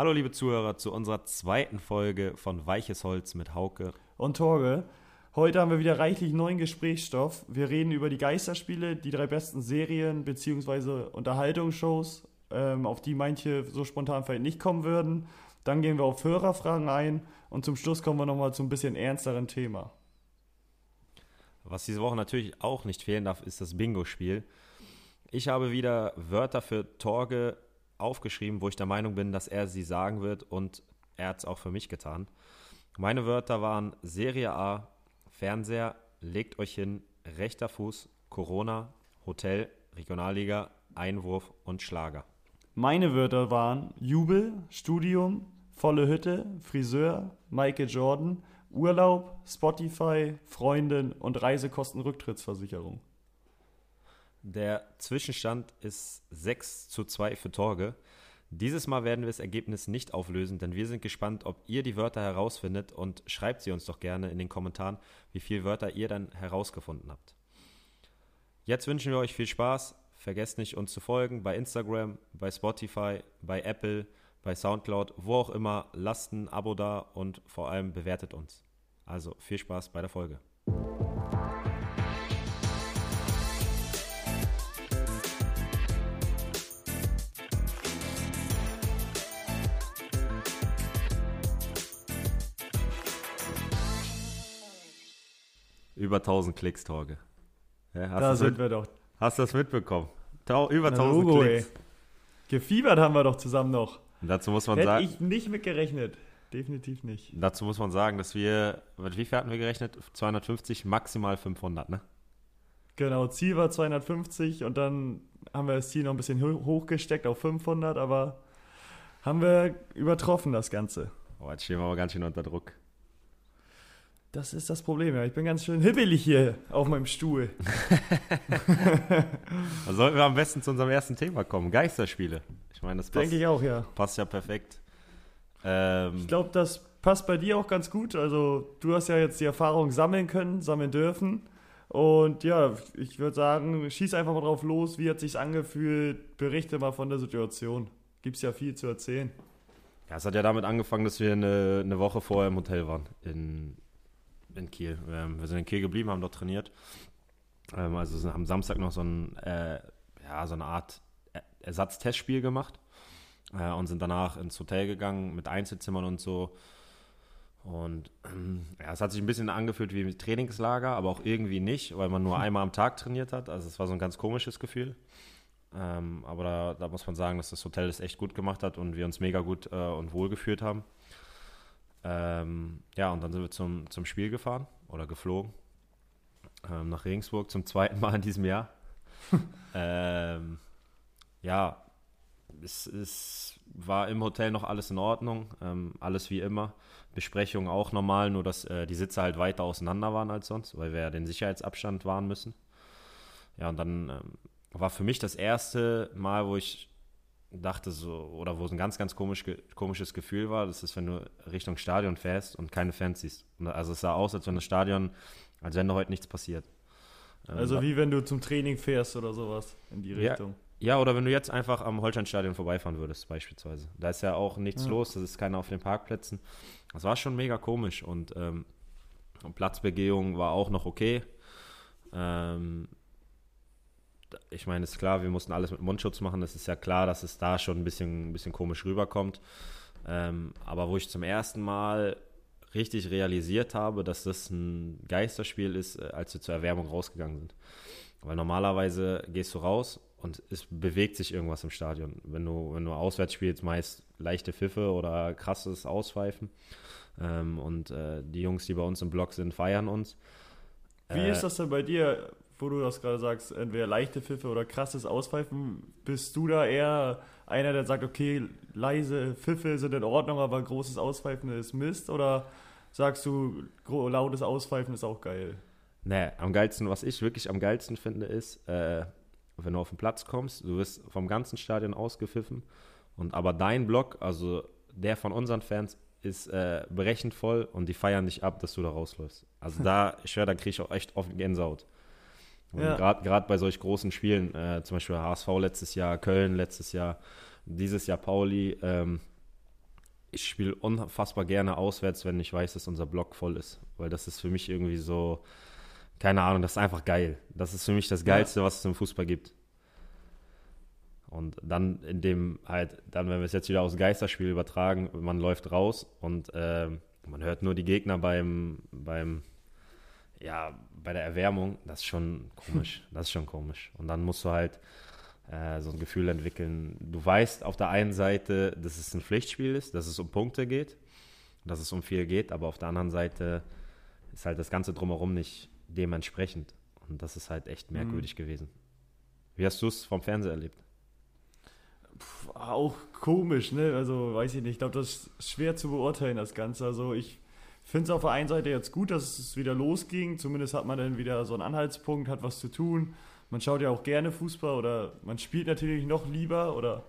Hallo liebe Zuhörer zu unserer zweiten Folge von Weiches Holz mit Hauke. Und Torge, heute haben wir wieder reichlich neuen Gesprächsstoff. Wir reden über die Geisterspiele, die drei besten Serien bzw. Unterhaltungsshows, ähm, auf die manche so spontan vielleicht nicht kommen würden. Dann gehen wir auf Hörerfragen ein und zum Schluss kommen wir nochmal zu ein bisschen ernsteren Thema. Was diese Woche natürlich auch nicht fehlen darf, ist das Bingo-Spiel. Ich habe wieder Wörter für Torge aufgeschrieben, wo ich der Meinung bin, dass er sie sagen wird und er hat es auch für mich getan. Meine Wörter waren Serie A, Fernseher, legt euch hin, rechter Fuß, Corona, Hotel, Regionalliga, Einwurf und Schlager. Meine Wörter waren Jubel, Studium, volle Hütte, Friseur, Michael Jordan, Urlaub, Spotify, Freundin und Reisekostenrücktrittsversicherung. Der Zwischenstand ist 6 zu 2 für Torge. Dieses Mal werden wir das Ergebnis nicht auflösen, denn wir sind gespannt, ob ihr die Wörter herausfindet und schreibt sie uns doch gerne in den Kommentaren, wie viele Wörter ihr dann herausgefunden habt. Jetzt wünschen wir euch viel Spaß. Vergesst nicht, uns zu folgen bei Instagram, bei Spotify, bei Apple, bei Soundcloud, wo auch immer. Lasst ein Abo da und vor allem bewertet uns. Also viel Spaß bei der Folge. Über 1000 Klicks, Torge. Ja, da sind wir doch. Hast du das mitbekommen? Tau über 1000 Logo, Klicks. Ey. Gefiebert haben wir doch zusammen noch. Und dazu muss man Hätte sagen. Hätte ich nicht mitgerechnet. Definitiv nicht. Dazu muss man sagen, dass wir, wie viel hatten wir gerechnet? 250, maximal 500, ne? Genau, Ziel war 250 und dann haben wir das Ziel noch ein bisschen hochgesteckt auf 500, aber haben wir übertroffen das Ganze. Oh, jetzt stehen wir aber ganz schön unter Druck. Das ist das Problem, ja. Ich bin ganz schön hibbelig hier auf meinem Stuhl. da sollten wir am besten zu unserem ersten Thema kommen. Geisterspiele. Ich meine, das passt, Denke ich auch, ja. passt ja perfekt. Ähm, ich glaube, das passt bei dir auch ganz gut. Also, du hast ja jetzt die Erfahrung sammeln können, sammeln dürfen. Und ja, ich würde sagen, schieß einfach mal drauf los. Wie hat sich angefühlt? Berichte mal von der Situation. Gibt es ja viel zu erzählen. Ja, es hat ja damit angefangen, dass wir eine, eine Woche vorher im Hotel waren in in Kiel. Ähm, wir sind in Kiel geblieben, haben dort trainiert. Ähm, also haben Samstag noch so, ein, äh, ja, so eine Art Ersatztestspiel gemacht äh, und sind danach ins Hotel gegangen mit Einzelzimmern und so. Und ähm, ja, es hat sich ein bisschen angefühlt wie ein Trainingslager, aber auch irgendwie nicht, weil man nur einmal am Tag trainiert hat. Also es war so ein ganz komisches Gefühl. Ähm, aber da, da, muss man sagen, dass das Hotel es echt gut gemacht hat und wir uns mega gut äh, und wohl gefühlt haben. Ähm, ja, und dann sind wir zum, zum Spiel gefahren oder geflogen ähm, nach Regensburg zum zweiten Mal in diesem Jahr. ähm, ja, es, es, war im Hotel noch alles in Ordnung, ähm, alles wie immer. Besprechung auch normal, nur dass äh, die Sitze halt weiter auseinander waren als sonst, weil wir ja den Sicherheitsabstand wahren müssen. Ja, und dann ähm, war für mich das erste Mal, wo ich dachte so, oder wo es ein ganz, ganz komisch, komisches Gefühl war, das ist, wenn du Richtung Stadion fährst und keine Fans siehst. Also es sah aus, als wenn das Stadion, als wenn da heute nichts passiert. Ähm, also wie wenn du zum Training fährst oder sowas in die Richtung. Ja, ja oder wenn du jetzt einfach am Holsteinstadion vorbeifahren würdest, beispielsweise. Da ist ja auch nichts ja. los, das ist keiner auf den Parkplätzen. Das war schon mega komisch und, ähm, Platzbegehung war auch noch okay. Ähm, ich meine, ist klar, wir mussten alles mit Mundschutz machen. Es ist ja klar, dass es da schon ein bisschen, ein bisschen komisch rüberkommt. Ähm, aber wo ich zum ersten Mal richtig realisiert habe, dass das ein Geisterspiel ist, äh, als wir zur Erwärmung rausgegangen sind. Weil normalerweise gehst du raus und es bewegt sich irgendwas im Stadion. Wenn du, wenn du auswärts spielst, meist leichte Pfiffe oder krasses Auspfeifen. Ähm, und äh, die Jungs, die bei uns im Block sind, feiern uns. Wie äh, ist das denn bei dir? Wo du das gerade sagst, entweder leichte Pfiffe oder krasses Auspfeifen, bist du da eher einer, der sagt, okay, leise Pfiffe sind in Ordnung, aber großes Auspfeifen ist Mist? Oder sagst du, lautes Auspfeifen ist auch geil? Nee, am geilsten, was ich wirklich am geilsten finde, ist, äh, wenn du auf den Platz kommst, du wirst vom ganzen Stadion ausgepfiffen und aber dein Block, also der von unseren Fans, ist äh, berechnet voll und die feiern dich ab, dass du da rausläufst. Also da, ich höre, da kriege ich auch echt oft Gänsehaut. Ja. Gerade bei solch großen Spielen, äh, zum Beispiel HSV letztes Jahr, Köln letztes Jahr, dieses Jahr Pauli, ähm, ich spiele unfassbar gerne auswärts, wenn ich weiß, dass unser Block voll ist. Weil das ist für mich irgendwie so, keine Ahnung, das ist einfach geil. Das ist für mich das Geilste, ja. was es im Fußball gibt. Und dann in dem halt, dann wenn wir es jetzt wieder aus Geisterspiel übertragen, man läuft raus und äh, man hört nur die Gegner beim, beim, ja, bei der Erwärmung, das ist schon komisch. das ist schon komisch. Und dann musst du halt äh, so ein Gefühl entwickeln. Du weißt auf der einen Seite, dass es ein Pflichtspiel ist, dass es um Punkte geht, dass es um viel geht, aber auf der anderen Seite ist halt das Ganze drumherum nicht dementsprechend. Und das ist halt echt merkwürdig mhm. gewesen. Wie hast du es vom Fernseher erlebt? auch komisch, ne? Also weiß ich nicht. Ich glaube, das ist schwer zu beurteilen, das Ganze. Also ich finde es auf der einen Seite jetzt gut, dass es wieder losging. Zumindest hat man dann wieder so einen Anhaltspunkt, hat was zu tun. Man schaut ja auch gerne Fußball oder man spielt natürlich noch lieber oder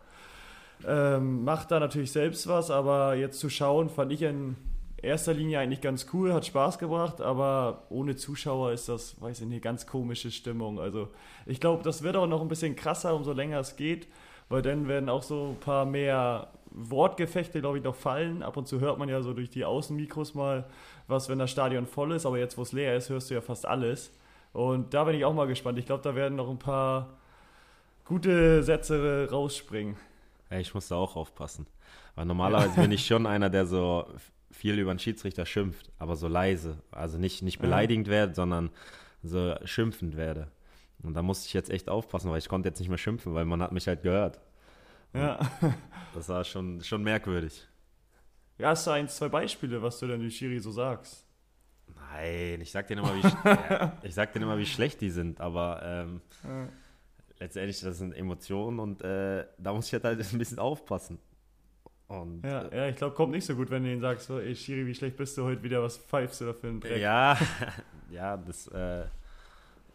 ähm, macht da natürlich selbst was. Aber jetzt zu schauen, fand ich in erster Linie eigentlich ganz cool, hat Spaß gebracht. Aber ohne Zuschauer ist das, weiß ich nicht, ganz komische Stimmung. Also ich glaube, das wird auch noch ein bisschen krasser, umso länger es geht weil dann werden auch so ein paar mehr Wortgefechte, glaube ich, noch fallen. Ab und zu hört man ja so durch die Außenmikros mal was, wenn das Stadion voll ist, aber jetzt, wo es leer ist, hörst du ja fast alles. Und da bin ich auch mal gespannt. Ich glaube, da werden noch ein paar gute Sätze rausspringen. Ja, ich muss da auch aufpassen. Weil normalerweise bin ich schon einer, der so viel über den Schiedsrichter schimpft, aber so leise. Also nicht, nicht beleidigend ja. werde, sondern so schimpfend werde. Und da musste ich jetzt echt aufpassen, weil ich konnte jetzt nicht mehr schimpfen, weil man hat mich halt gehört. Ja. das war schon, schon merkwürdig. Ja, hast du ein, zwei Beispiele, was du denn die Schiri so sagst? Nein, ich sag dir immer, wie, ja, ich sag dir immer, wie schlecht die sind, aber ähm, ja. letztendlich, das sind Emotionen und äh, da muss ich halt, halt ein bisschen aufpassen. Und, ja, äh, ja, ich glaube, kommt nicht so gut, wenn du ihnen sagst, so, ey Schiri, wie schlecht bist du heute wieder, was pfeifst du da für einen Dreck? Ja, ja, das, äh,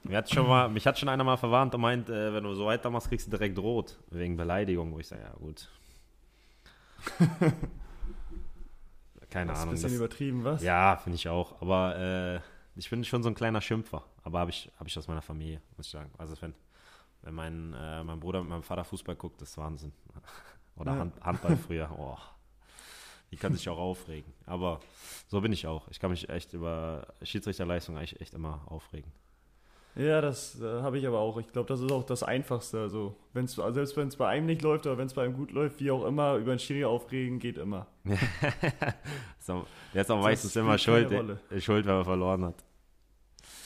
mir hat schon mal, mich hat schon einer mal verwarnt und meint, äh, wenn du so weitermachst, kriegst du direkt rot. Wegen Beleidigung, wo ich sage, ja gut. Keine das Ahnung. Ist ein bisschen das, übertrieben, was? Ja, finde ich auch. Aber äh, ich bin schon so ein kleiner Schimpfer. Aber habe ich, hab ich aus meiner Familie, muss ich sagen. Also wenn, wenn mein, äh, mein Bruder mit meinem Vater Fußball guckt, das ist Wahnsinn. Oder ja. Hand, Handball früher. Oh. Die kann sich auch aufregen. Aber so bin ich auch. Ich kann mich echt über Schiedsrichterleistung eigentlich echt immer aufregen. Ja, das äh, habe ich aber auch. Ich glaube, das ist auch das Einfachste. Also, wenn's, selbst wenn es bei einem nicht läuft oder wenn es bei einem gut läuft, wie auch immer, über einen Schiri aufregen geht immer. so, der ist auch meistens immer schuld, schuld, wenn er verloren hat.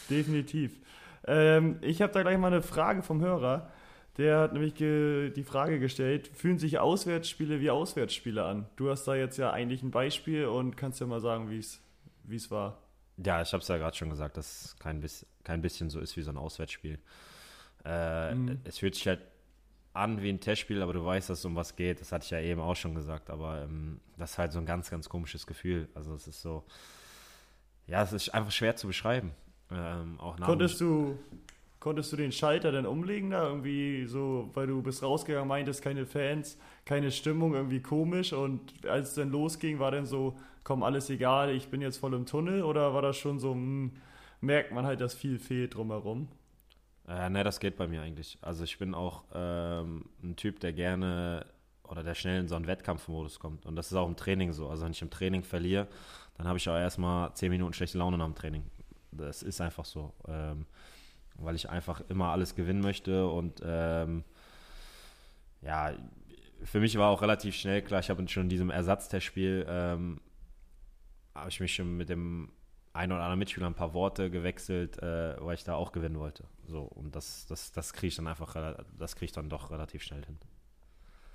Definitiv. Ähm, ich habe da gleich mal eine Frage vom Hörer. Der hat nämlich die Frage gestellt, fühlen sich Auswärtsspiele wie Auswärtsspiele an? Du hast da jetzt ja eigentlich ein Beispiel und kannst ja mal sagen, wie es war. Ja, ich habe es ja gerade schon gesagt, dass es kein, bis, kein bisschen so ist wie so ein Auswärtsspiel. Äh, mhm. Es fühlt sich halt an wie ein Testspiel, aber du weißt, dass es um was geht. Das hatte ich ja eben auch schon gesagt, aber ähm, das ist halt so ein ganz, ganz komisches Gefühl. Also es ist so, ja, es ist einfach schwer zu beschreiben. Ähm, konntest du, konntest du den Schalter denn umlegen da irgendwie so, weil du bist rausgegangen, meintest keine Fans, keine Stimmung, irgendwie komisch und als es dann losging, war dann so, komm, alles egal, ich bin jetzt voll im Tunnel oder war das schon so, mh, hm, merkt man halt, dass viel fehlt drumherum? Äh, ne, das geht bei mir eigentlich. Also ich bin auch ähm, ein Typ, der gerne oder der schnell in so einen Wettkampfmodus kommt. Und das ist auch im Training so. Also wenn ich im Training verliere, dann habe ich auch erstmal zehn Minuten schlechte Laune nach dem Training. Das ist einfach so. Ähm, weil ich einfach immer alles gewinnen möchte und ähm, ja, für mich war auch relativ schnell klar, ich habe schon in diesem Ersatztestspiel ähm, habe ich mich schon mit dem einen oder anderen Mitspieler ein paar Worte gewechselt, äh, weil ich da auch gewinnen wollte. So, und das, das, das kriege ich dann einfach, das kriege ich dann doch relativ schnell hin.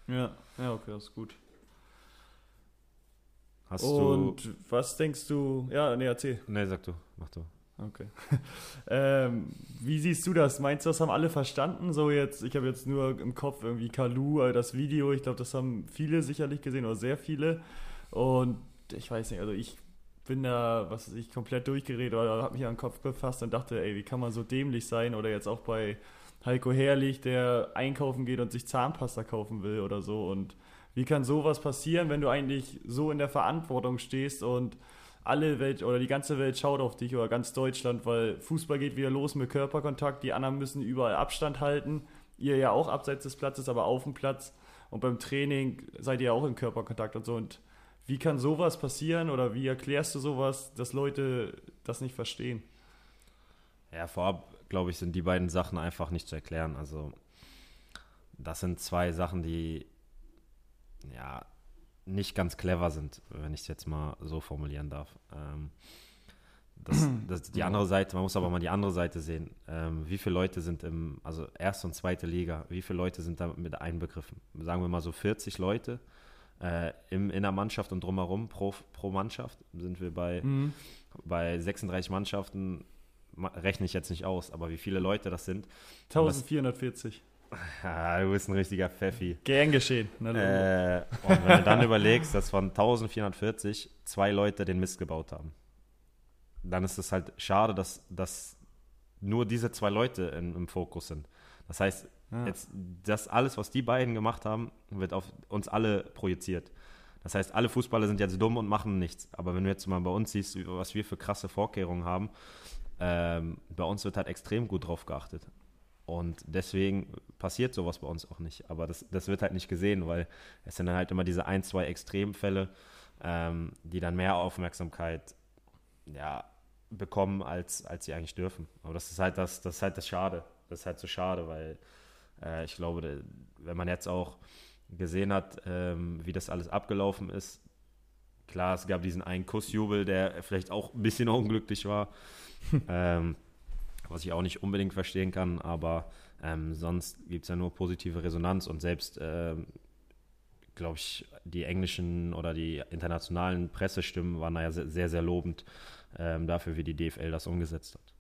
Ja, ja, okay, das ist gut. Hast und du, was denkst du? Ja, nee, erzähl. Nee, sag du, mach du. Okay. ähm, wie siehst du das? Meinst du, das haben alle verstanden? So jetzt, ich habe jetzt nur im Kopf irgendwie Kalu, das Video, ich glaube, das haben viele sicherlich gesehen oder sehr viele. Und ich weiß nicht, also ich bin da, was weiß ich, komplett durchgeredet oder habe mich an den Kopf gefasst und dachte, ey, wie kann man so dämlich sein? Oder jetzt auch bei Heiko Herrlich, der einkaufen geht und sich Zahnpasta kaufen will oder so. Und wie kann sowas passieren, wenn du eigentlich so in der Verantwortung stehst und alle Welt oder die ganze Welt schaut auf dich oder ganz Deutschland, weil Fußball geht wieder los mit Körperkontakt, die anderen müssen überall Abstand halten. Ihr ja auch abseits des Platzes, aber auf dem Platz. Und beim Training seid ihr auch im Körperkontakt und so. Und Wie kann sowas passieren oder wie erklärst du sowas, dass Leute das nicht verstehen? Ja, vorab, glaube ich, sind die beiden Sachen einfach nicht zu erklären. Also, das sind zwei Sachen, die ja nicht ganz clever sind, wenn ich es jetzt mal so formulieren darf. Ähm, das, das, die andere Seite, man muss aber mal die andere Seite sehen. Ähm, wie viele Leute sind im, also erste und zweite Liga, wie viele Leute sind da mit einbegriffen? Sagen wir mal so 40 Leute äh, im, in der Mannschaft und drumherum pro, pro Mannschaft sind wir bei, mhm. bei 36 Mannschaften, rechne ich jetzt nicht aus, aber wie viele Leute das sind. 1440. Ja, du bist ein richtiger Pfeffi. Gern geschehen. Äh, und wenn du dann überlegst, dass von 1440 zwei Leute den Mist gebaut haben, dann ist es halt schade, dass, dass nur diese zwei Leute in, im Fokus sind. Das heißt, ja. jetzt, das alles, was die beiden gemacht haben, wird auf uns alle projiziert. Das heißt, alle Fußballer sind jetzt dumm und machen nichts. Aber wenn du jetzt mal bei uns siehst, was wir für krasse Vorkehrungen haben, ähm, bei uns wird halt extrem gut drauf geachtet. Und deswegen passiert sowas bei uns auch nicht. Aber das, das wird halt nicht gesehen, weil es sind dann halt immer diese ein, zwei Extremfälle, ähm, die dann mehr Aufmerksamkeit ja, bekommen, als, als sie eigentlich dürfen. Aber das ist halt das, das ist halt das Schade. Das ist halt so schade, weil äh, ich glaube, wenn man jetzt auch gesehen hat, ähm, wie das alles abgelaufen ist, klar, es gab diesen einen Kussjubel, der vielleicht auch ein bisschen unglücklich war. ähm, was ich auch nicht unbedingt verstehen kann, aber ähm, sonst gibt es ja nur positive Resonanz und selbst, ähm, glaube ich, die englischen oder die internationalen Pressestimmen waren da ja sehr, sehr, sehr lobend ähm, dafür, wie die DFL das umgesetzt hat.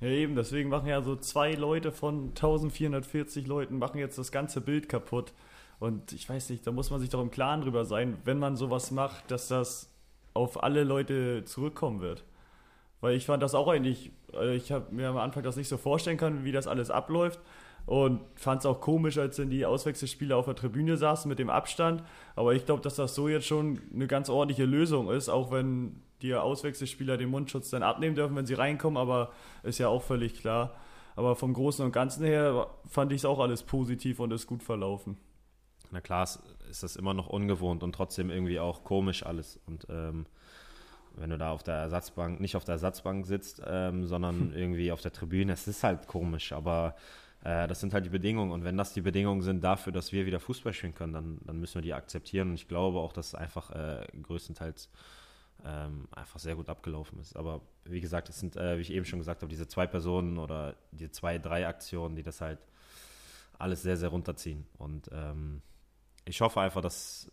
Ja, eben, deswegen machen ja so zwei Leute von 1440 Leuten machen jetzt das ganze Bild kaputt. Und ich weiß nicht, da muss man sich doch im Klaren drüber sein, wenn man sowas macht, dass das auf alle Leute zurückkommen wird. Weil ich fand das auch eigentlich, äh, ich habe mir am Anfang das nicht so vorstellen können, wie das alles abläuft. Und fand es auch komisch, als dann die Auswechselspieler auf der Tribüne saßen mit dem Abstand. Aber ich glaube, dass das so jetzt schon eine ganz ordentliche Lösung ist, auch wenn die Auswechselspieler den Mundschutz dann abnehmen dürfen, wenn sie reinkommen. Aber ist ja auch völlig klar. Aber vom Großen und Ganzen her fand ich es auch alles positiv und ist gut verlaufen. Na klar, ist das immer noch ungewohnt und trotzdem irgendwie auch komisch alles. Und ähm, wenn du da auf der Ersatzbank, nicht auf der Ersatzbank sitzt, ähm, sondern irgendwie auf der Tribüne, es ist halt komisch, aber äh, das sind halt die Bedingungen. Und wenn das die Bedingungen sind dafür, dass wir wieder Fußball spielen können, dann, dann müssen wir die akzeptieren. Und ich glaube auch, dass es einfach äh, größtenteils ähm, einfach sehr gut abgelaufen ist. Aber wie gesagt, es sind, äh, wie ich eben schon gesagt habe, diese zwei Personen oder die zwei, drei Aktionen, die das halt alles sehr, sehr runterziehen. Und ähm, ich hoffe einfach, dass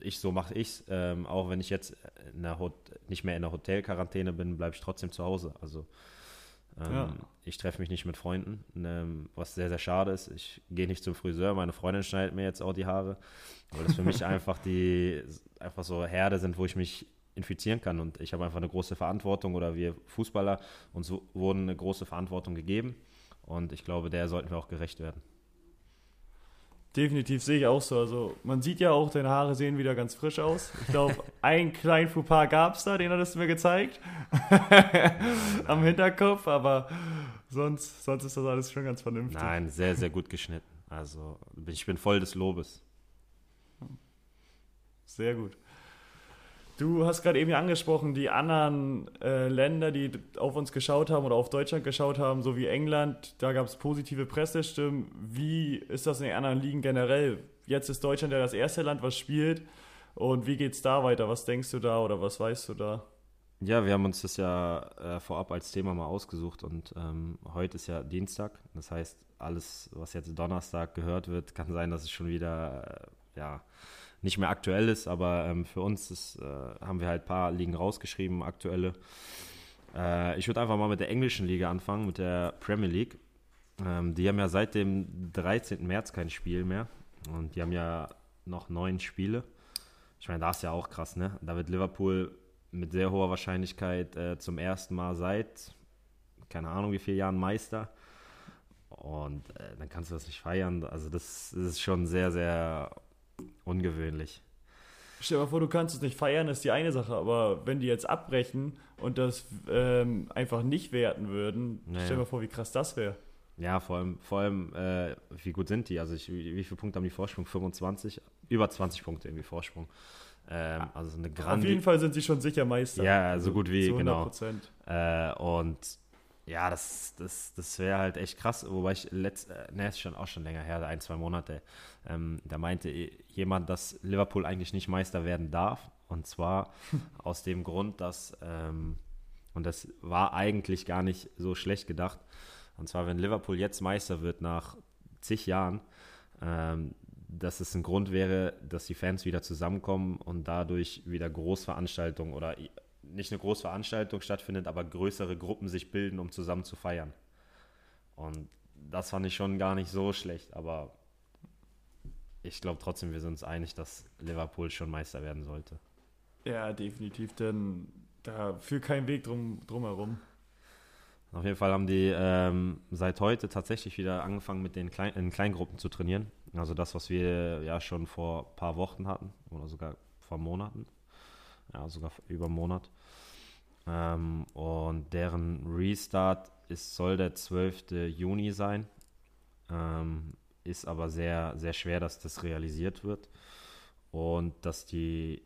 ich so mache ich ähm, auch wenn ich jetzt nicht mehr in der Hotelquarantäne bin, bleibe ich trotzdem zu Hause. Also ähm, ja. ich treffe mich nicht mit Freunden, ähm, was sehr, sehr schade ist. Ich gehe nicht zum Friseur, meine Freundin schneidet mir jetzt auch die Haare, weil das für mich einfach die einfach so Herde sind, wo ich mich infizieren kann und ich habe einfach eine große Verantwortung oder wir Fußballer uns wurden eine große Verantwortung gegeben und ich glaube, der sollten wir auch gerecht werden. Definitiv sehe ich auch so. Also man sieht ja auch, deine Haare sehen wieder ganz frisch aus. Ich glaube, einen kleinen Fauxpas gab es da, den hattest du mir gezeigt. Am Hinterkopf, aber sonst, sonst ist das alles schon ganz vernünftig. Nein, sehr, sehr gut geschnitten. Also ich bin voll des Lobes. Sehr gut. Du hast gerade eben angesprochen, die anderen äh, Länder, die auf uns geschaut haben oder auf Deutschland geschaut haben, so wie England, da gab es positive Pressestimmen. Wie ist das in den anderen Ligen generell? Jetzt ist Deutschland ja das erste Land, was spielt. Und wie geht es da weiter? Was denkst du da oder was weißt du da? Ja, wir haben uns das ja äh, vorab als Thema mal ausgesucht und ähm, heute ist ja Dienstag. Das heißt, alles, was jetzt Donnerstag gehört wird, kann sein, dass es schon wieder äh, ja, nicht mehr aktuell ist, aber ähm, für uns ist, äh, haben wir halt ein paar Ligen rausgeschrieben, aktuelle. Äh, ich würde einfach mal mit der englischen Liga anfangen, mit der Premier League. Ähm, die haben ja seit dem 13. März kein Spiel mehr und die haben ja noch neun Spiele. Ich meine, das ist ja auch krass, ne? Da wird Liverpool mit sehr hoher Wahrscheinlichkeit äh, zum ersten Mal seit, keine Ahnung wie viele Jahren Meister. Und äh, dann kannst du das nicht feiern. Also das, das ist schon sehr, sehr ungewöhnlich. Stell dir mal vor, du kannst es nicht feiern, ist die eine Sache, aber wenn die jetzt abbrechen und das ähm, einfach nicht werten würden, naja. stell dir mal vor, wie krass das wäre. Ja, vor allem, vor allem äh, wie gut sind die? Also ich, wie, wie viele Punkte haben die Vorsprung? 25? Über 20 Punkte irgendwie Vorsprung. Ähm, also eine Grandi Auf jeden Fall sind sie schon sicher Meister. Ja, so gut wie, genau. Äh, und ja, das, das, das wäre halt echt krass. Wobei ich letzt, äh, ne, ist schon auch schon länger her, ein, zwei Monate. Ähm, da meinte jemand, dass Liverpool eigentlich nicht Meister werden darf. Und zwar aus dem Grund, dass, ähm, und das war eigentlich gar nicht so schlecht gedacht, und zwar, wenn Liverpool jetzt Meister wird nach zig Jahren, ähm, dass es ein Grund wäre, dass die Fans wieder zusammenkommen und dadurch wieder Großveranstaltungen oder nicht eine Großveranstaltung stattfindet, aber größere Gruppen sich bilden, um zusammen zu feiern. Und das fand ich schon gar nicht so schlecht, aber ich glaube trotzdem, wir sind uns einig, dass Liverpool schon Meister werden sollte. Ja, definitiv, denn da führt kein Weg drum, drumherum. Auf jeden Fall haben die ähm, seit heute tatsächlich wieder angefangen, mit den Klein in Kleingruppen zu trainieren. Also das, was wir ja schon vor ein paar Wochen hatten oder sogar vor Monaten. Ja, sogar über einen Monat. Ähm, und deren Restart ist, soll der 12. Juni sein. Ähm, ist aber sehr, sehr schwer, dass das realisiert wird. Und dass die,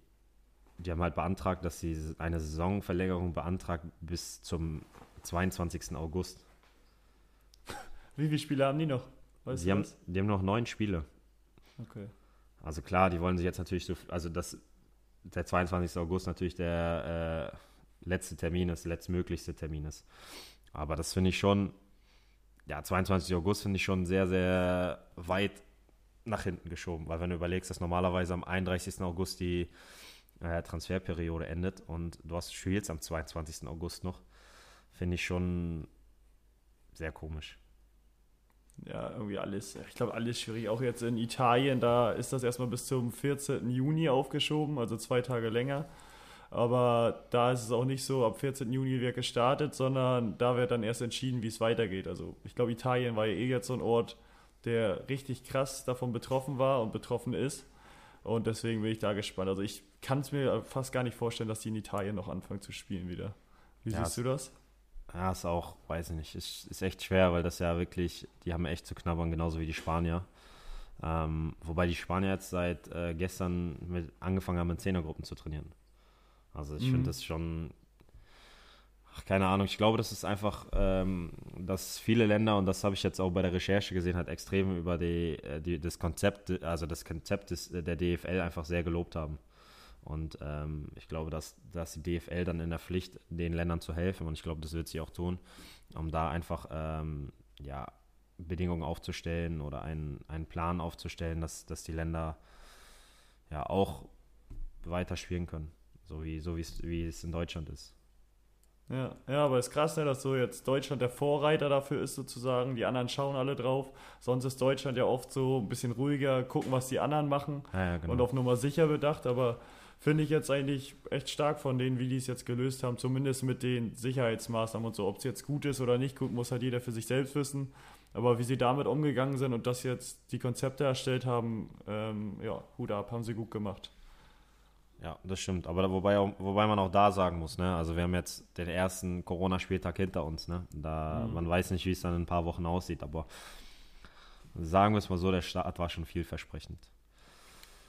die haben halt beantragt, dass sie eine Saisonverlängerung beantragt bis zum 22. August. Wie viele Spiele haben die noch? Weißt die, haben, die haben noch neun Spiele. Okay. Also klar, die wollen sich jetzt natürlich so, also das, der 22. August natürlich der äh, letzte Termin ist, letztmöglichste Termin ist. Aber das finde ich schon, ja, 22. August finde ich schon sehr, sehr weit nach hinten geschoben, weil wenn du überlegst, dass normalerweise am 31. August die äh, Transferperiode endet und du hast spielst am 22. August noch, finde ich schon sehr komisch. Ja, irgendwie alles, ich glaube, alles schwierig. Auch jetzt in Italien, da ist das erstmal bis zum 14. Juni aufgeschoben, also zwei Tage länger. Aber da ist es auch nicht so, ab 14. Juni wird gestartet, sondern da wird dann erst entschieden, wie es weitergeht. Also ich glaube, Italien war ja eh jetzt so ein Ort, der richtig krass davon betroffen war und betroffen ist. Und deswegen bin ich da gespannt. Also ich kann es mir fast gar nicht vorstellen, dass die in Italien noch anfangen zu spielen wieder. Wie ja, siehst du das? Ja, ist auch, weiß ich nicht, ist, ist echt schwer, weil das ja wirklich, die haben echt zu knabbern, genauso wie die Spanier. Ähm, wobei die Spanier jetzt seit äh, gestern mit, angefangen haben, in Zehnergruppen zu trainieren. Also ich mhm. finde das schon, ach, keine Ahnung, ich glaube, das ist einfach, ähm, dass viele Länder, und das habe ich jetzt auch bei der Recherche gesehen, halt extrem über die, äh, die, das Konzept, also das Konzept des, der DFL einfach sehr gelobt haben. Und ähm, ich glaube, dass, dass die DFL dann in der Pflicht, den Ländern zu helfen, und ich glaube, das wird sie auch tun, um da einfach ähm, ja, Bedingungen aufzustellen oder einen, einen Plan aufzustellen, dass, dass die Länder ja auch weiter spielen können, so wie, so wie es in Deutschland ist. Ja, ja, aber es ist krass, ne, dass so jetzt Deutschland der Vorreiter dafür ist, sozusagen. Die anderen schauen alle drauf. Sonst ist Deutschland ja oft so ein bisschen ruhiger, gucken, was die anderen machen ja, ja, genau. und auf Nummer sicher bedacht. Aber finde ich jetzt eigentlich echt stark von denen, wie die es jetzt gelöst haben, zumindest mit den Sicherheitsmaßnahmen und so. Ob es jetzt gut ist oder nicht gut, muss halt jeder für sich selbst wissen. Aber wie sie damit umgegangen sind und das jetzt die Konzepte erstellt haben, ähm, ja, Hut ab, haben sie gut gemacht. Ja, das stimmt. Aber wobei, wobei man auch da sagen muss, ne, also wir haben jetzt den ersten Corona-Spieltag hinter uns, ne? Da, mhm. Man weiß nicht, wie es dann in ein paar Wochen aussieht, aber sagen wir es mal so, der Start war schon vielversprechend.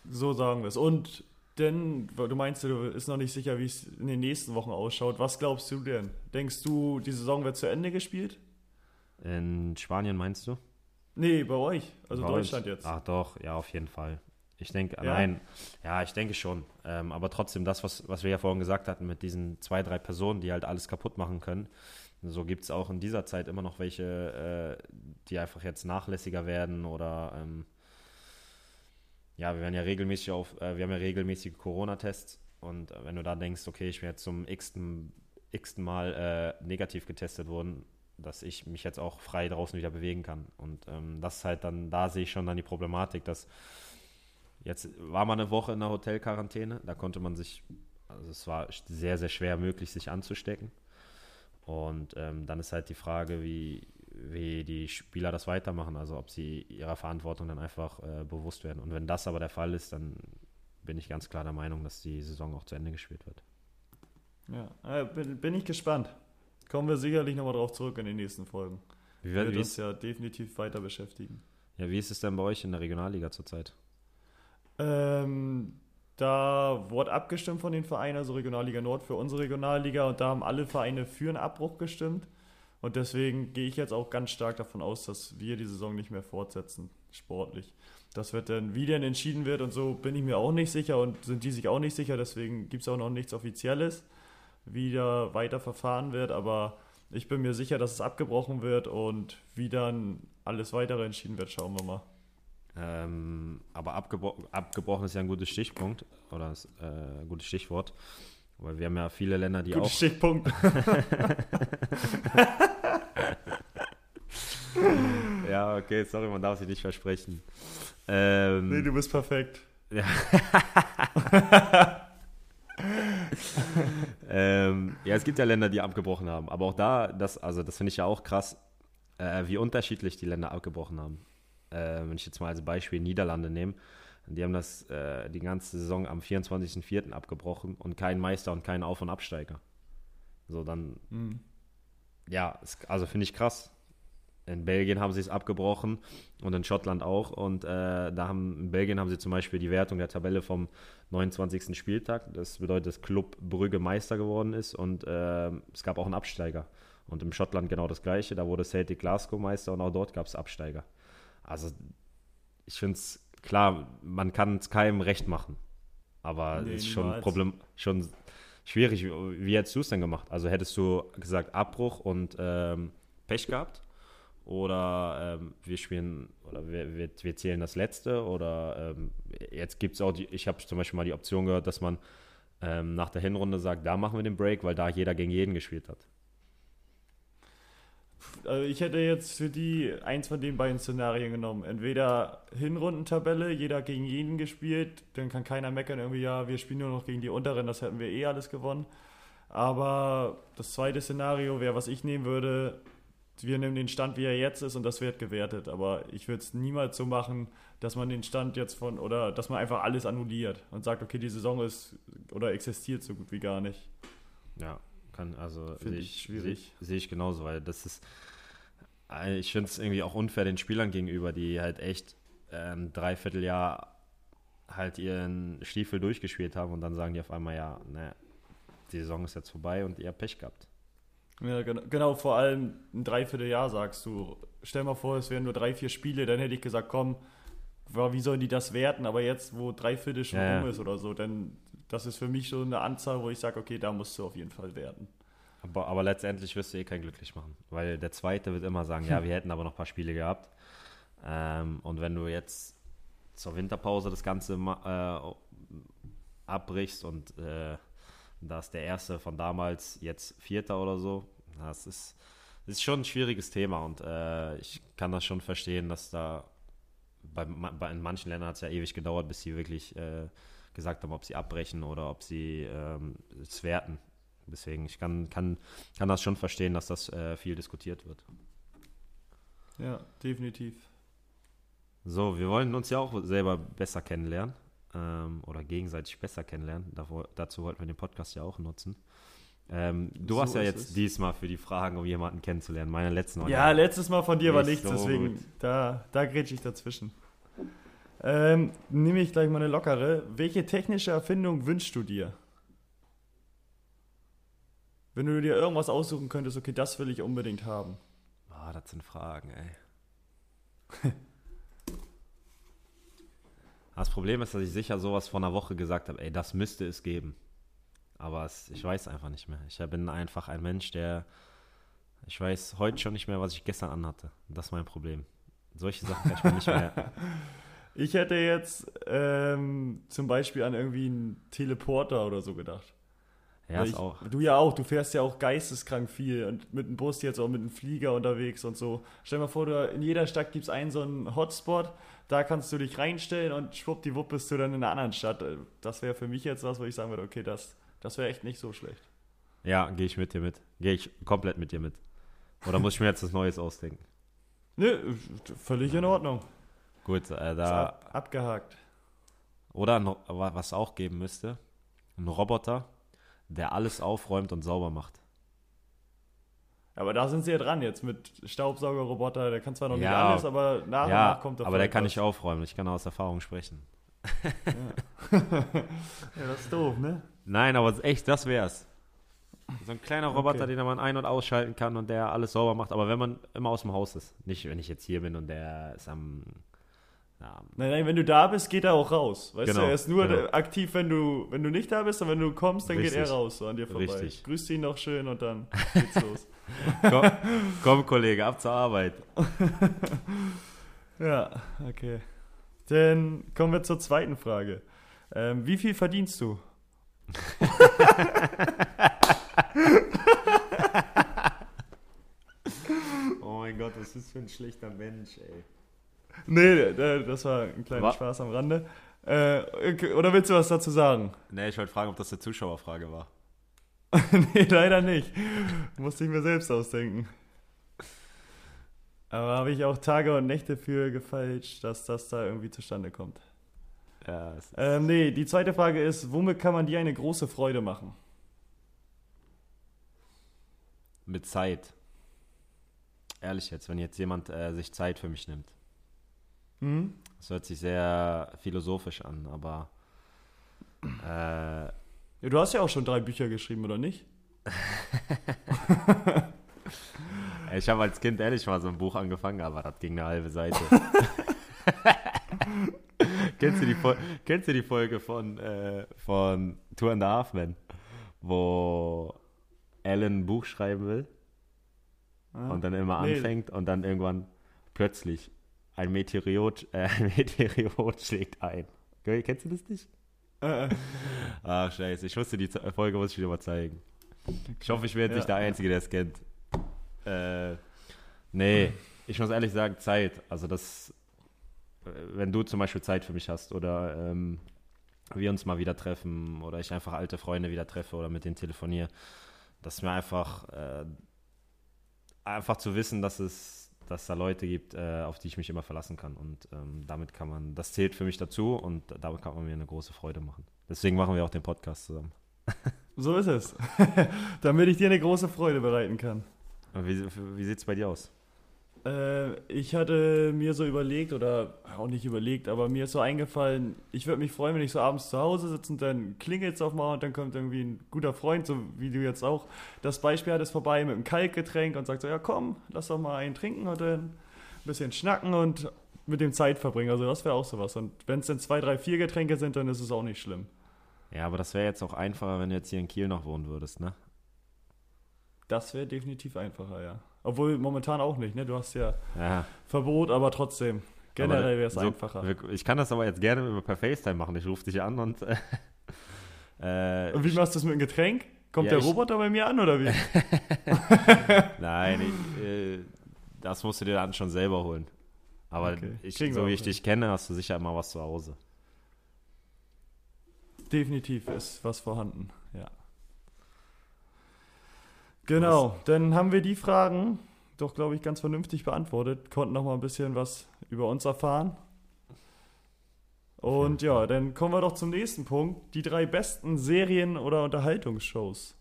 So sagen wir es. Und denn du meinst, du bist noch nicht sicher, wie es in den nächsten Wochen ausschaut. Was glaubst du denn? Denkst du, die Saison wird zu Ende gespielt? In Spanien meinst du? Nee, bei euch. Also bei Deutschland euch? jetzt. Ach doch, ja, auf jeden Fall. Ich denke, ja? nein, ja, ich denke schon. Ähm, aber trotzdem, das, was, was wir ja vorhin gesagt hatten, mit diesen zwei, drei Personen, die halt alles kaputt machen können, so gibt es auch in dieser Zeit immer noch welche, äh, die einfach jetzt nachlässiger werden oder ähm, ja, wir werden ja regelmäßig auf, äh, wir haben ja regelmäßige Corona-Tests und äh, wenn du da denkst, okay, ich bin jetzt zum x-ten, Mal äh, negativ getestet worden, dass ich mich jetzt auch frei draußen wieder bewegen kann. Und ähm, das ist halt dann, da sehe ich schon dann die Problematik, dass jetzt war man eine Woche in der Hotelquarantäne, da konnte man sich, also es war sehr, sehr schwer möglich, sich anzustecken. Und ähm, dann ist halt die Frage, wie, wie die Spieler das weitermachen, also ob sie ihrer Verantwortung dann einfach äh, bewusst werden. Und wenn das aber der Fall ist, dann bin ich ganz klar der Meinung, dass die Saison auch zu Ende gespielt wird. Ja, äh, bin, bin ich gespannt. Kommen wir sicherlich nochmal drauf zurück in den nächsten Folgen. Wie, wird wie, uns ja definitiv weiter beschäftigen. ja, wie ist es denn bei euch in der Regionalliga zurzeit? Ähm, da wurde abgestimmt von den Vereinen, also Regionalliga Nord für unsere Regionalliga und da haben alle Vereine für einen Abbruch gestimmt. Und deswegen gehe ich jetzt auch ganz stark davon aus, dass wir die Saison nicht mehr fortsetzen, sportlich. Das wird dann, wie denn entschieden wird und so, bin ich mir auch nicht sicher und sind die sich auch nicht sicher. Deswegen gibt es auch noch nichts Offizielles, wie da weiter verfahren wird. Aber ich bin mir sicher, dass es abgebrochen wird und wie dann alles weitere entschieden wird, schauen wir mal. Ähm, aber abgebro abgebrochen ist ja ein gutes Stichpunkt oder ist, äh, ein gutes Stichwort, weil wir haben ja viele Länder, die Guter auch. Stichpunkt. Ja, okay, sorry, man darf sich nicht versprechen. Ähm, Nee, du bist perfekt. ähm, ja, es gibt ja Länder, die abgebrochen haben, aber auch da, das, also das finde ich ja auch krass, äh, wie unterschiedlich die Länder abgebrochen haben. Äh, wenn ich jetzt mal als Beispiel Niederlande nehme, die haben das äh, die ganze Saison am 24.04. abgebrochen und kein Meister und kein Auf- und Absteiger. So, dann, Mhm. ja, es, also finde ich krass. In Belgien haben sie es abgebrochen und in Schottland auch. Und äh, da haben in Belgien haben sie zum Beispiel die Wertung der Tabelle vom 29. Spieltag. Das bedeutet, dass Club Brügge Meister geworden ist und äh, es gab auch einen Absteiger. Und im Schottland genau das gleiche. Da wurde Celtic Glasgow Meister und auch dort gab es Absteiger. Also ich finde es klar, man kann es keinem recht machen. Aber es Nee, ist schon. Problem, schon schwierig. Wie hättest du es denn gemacht? Also hättest du gesagt Abbruch und ähm, Pech gehabt? Oder ähm, wir spielen, oder wir, wir, wir zählen das letzte? Oder ähm, jetzt gibt es auch die, ich habe zum Beispiel mal die Option gehört, dass man ähm, nach der Hinrunde sagt, da machen wir den Break, weil da jeder gegen jeden gespielt hat. Also ich hätte jetzt für die eins von den beiden Szenarien genommen. Entweder Hinrundentabelle, jeder gegen jeden gespielt, dann kann keiner meckern, irgendwie, ja, wir spielen nur noch gegen die unteren, das hätten wir eh alles gewonnen. Aber das zweite Szenario wäre, was ich nehmen würde, wir nehmen den Stand, wie er jetzt ist und das wird gewertet. Aber ich würde es niemals so machen, dass man den Stand jetzt von, oder dass man einfach alles annulliert und sagt, okay, die Saison ist oder existiert so gut wie gar nicht. Ja, kann, also Finde ich ich, schwierig. Sehe, sehe ich genauso, weil das ist, äh, ich finde es irgendwie auch unfair den Spielern gegenüber, die halt echt ein Dreivierteljahr halt ihren Stiefel durchgespielt haben und dann sagen die auf einmal, ja, ne, die Saison ist jetzt vorbei und ihr habt Pech gehabt. Ja, genau, genau, vor allem ein Dreivierteljahr sagst du. Stell mal vor, es wären nur drei, vier Spiele, dann hätte ich gesagt, komm, wie sollen die das werten? Aber jetzt, wo drei Viertel schon Ja, rum ist oder so, dann das ist für mich so eine Anzahl, wo ich sage, okay, da musst du auf jeden Fall werten. Aber, aber letztendlich wirst du eh keinen glücklich machen, weil der Zweite wird immer sagen, ja, wir hätten aber noch ein paar Spiele gehabt. Ähm, und wenn du jetzt zur Winterpause das Ganze äh, abbrichst und äh, da ist der Erste von damals jetzt Vierter oder so, das ist, das ist schon ein schwieriges Thema und äh, ich kann das schon verstehen, dass da bei, bei, in manchen Ländern hat es ja ewig gedauert, bis sie wirklich äh, gesagt haben, ob sie abbrechen oder ob sie ähm, es werten. Deswegen, ich kann, kann, kann das schon verstehen, dass das äh, viel diskutiert wird. Ja, definitiv. So, wir wollen uns ja auch selber besser kennenlernen ähm, oder gegenseitig besser kennenlernen. Davor, dazu wollten wir den Podcast ja auch nutzen. Ähm, du So warst ja jetzt es. diesmal für die Fragen, um jemanden kennenzulernen. Meine letzten Ja, letztes Mal von dir war Nicht nichts, so deswegen gut. da, da grätsch ich dazwischen. Ähm, nehme ich gleich mal eine lockere. Welche technische Erfindung wünschst du dir? Wenn du dir irgendwas aussuchen könntest, okay, das will ich unbedingt haben. Ah, das sind Fragen, ey. das Problem ist, dass ich sicher sowas vor einer Woche gesagt habe, ey, das müsste es geben. Aber es, ich weiß einfach nicht mehr. Ich bin einfach ein Mensch, der. Ich weiß heute schon nicht mehr, was ich gestern anhatte. Das ist mein Problem. Solche Sachen kann ich mir nicht mehr. Ich hätte jetzt ähm, zum Beispiel an irgendwie einen Teleporter oder so gedacht. Ja, ich, auch. Du ja auch, du fährst ja auch geisteskrank viel und mit dem Bus jetzt auch mit dem Flieger unterwegs und so. Stell dir mal vor, du, in jeder Stadt gibt es einen so einen Hotspot, da kannst du dich reinstellen und schwuppdiwupp bist du dann in einer anderen Stadt. Das wäre für mich jetzt was, wo ich sagen würde, okay, das, das wäre echt nicht so schlecht. Ja, gehe ich mit dir mit. Gehe ich komplett mit dir mit. Oder muss ich mir jetzt was Neues ausdenken? Nö, völlig in Ordnung. Gut, äh, da. ab, abgehakt. Oder wa- was auch geben müsste, ein Roboter, der alles aufräumt und sauber macht. Aber da sind sie ja dran jetzt mit Staubsaugerroboter. Der kann zwar noch Ja. nicht alles, aber nach ja, und nach kommt da aber der kann nicht aufräumen. Ich kann aus Erfahrung sprechen. Ja, das ist doof, ne? Nein, aber echt, das wär's. So ein kleiner Roboter, Okay. den man ein- und ausschalten kann und der alles sauber macht. Aber wenn man immer aus dem Haus ist. Nicht, wenn ich jetzt hier bin und der ist am. Ja, Nein, nein, wenn du da bist, geht er auch raus. Weißt Genau, du, er ist nur genau. aktiv, wenn du, wenn du nicht da bist und wenn du kommst, dann geht Richtig. er raus so an dir vorbei. Richtig. Grüßt ihn noch schön und dann geht's los. komm, komm, Kollege, ab zur Arbeit. Ja, okay. Dann kommen wir zur zweiten Frage. Ähm, wie viel verdienst du? Oh mein Gott, was ist für ein schlechter Mensch, ey. Nee, das war ein kleiner Wa- Spaß am Rande. Äh, oder willst du was dazu sagen? Nee, ich wollte fragen, ob das eine Zuschauerfrage war. nee, leider nicht. Musste ich mir selbst ausdenken. Aber habe ich auch Tage und Nächte für gefälscht, dass das da irgendwie zustande kommt. Ja, ist Ähm, nee, die zweite Frage ist, womit kann man dir eine große Freude machen? mit Zeit. Ehrlich jetzt, wenn jetzt jemand äh, sich Zeit für mich nimmt. Hm? Das hört sich sehr philosophisch an, aber äh, Ja, du hast ja auch schon drei Bücher geschrieben, oder nicht? ich habe als Kind ehrlich mal so ein Buch angefangen, aber das ging eine halbe Seite. kennst, du die kennst du die Folge von, äh, von Two and a Half Men, wo Alan ein Buch schreiben will Ah. und dann immer Nee. anfängt und dann irgendwann plötzlich ein Meteoriot, äh, ein Meteoriot schlägt ein. Kennst du das nicht? Ach, scheiße. Ich wusste, die Folge muss ich dir mal zeigen. Ich hoffe, ich werde Ja. nicht der Einzige, der es kennt. Äh, nee, ich muss ehrlich sagen, Zeit. Also das, äh, wenn du zum Beispiel Zeit für mich hast oder ähm, wir uns mal wieder treffen oder ich einfach alte Freunde wieder treffe oder mit denen telefoniere, das ist mir einfach, äh, einfach zu wissen, dass es, dass da Leute gibt, äh, auf die ich mich immer verlassen kann. Und ähm, damit kann man, das zählt für mich dazu und damit kann man mir eine große Freude machen. Deswegen machen wir auch den Podcast zusammen. So ist es. Damit ich dir eine große Freude bereiten kann. Wie, wie sieht es bei dir aus? Äh, ich hatte mir so überlegt, oder auch nicht überlegt, aber mir ist so eingefallen, ich würde mich freuen, wenn ich so abends zu Hause sitze und dann klingelt es auf mal und dann kommt irgendwie ein guter Freund, so wie du jetzt auch. Das Beispiel hat es vorbei mit einem Kaltgetränk und sagt so, ja komm, lass doch mal einen trinken und dann ein bisschen schnacken und mit dem Zeit verbringen. Also das wäre auch sowas. Und wenn es dann zwei, drei, vier Getränke sind, dann ist es auch nicht schlimm. Ja, aber das wäre jetzt auch einfacher, wenn du jetzt hier in Kiel noch wohnen würdest, ne? Das wäre definitiv einfacher, ja. Obwohl momentan auch nicht, ne? Du hast ja Ja. Verbot, aber trotzdem. Generell wäre es so- einfacher. Ich kann das aber jetzt gerne per FaceTime machen. Ich rufe dich an und. Äh, Und wie machst du das mit dem Getränk? Kommt Ja, der ich- Roboter bei mir an oder wie? Nein, ich, äh, das musst du dir dann schon selber holen. Aber Okay, ich, so wie ich dich kenne, hast du sicher immer was zu Hause. Definitiv ist was vorhanden. Genau, dann haben wir die Fragen doch, glaube ich, ganz vernünftig beantwortet, konnten noch mal ein bisschen was über uns erfahren. Und ja, dann kommen wir doch zum nächsten Punkt. Die drei besten Serien- oder Unterhaltungsshows.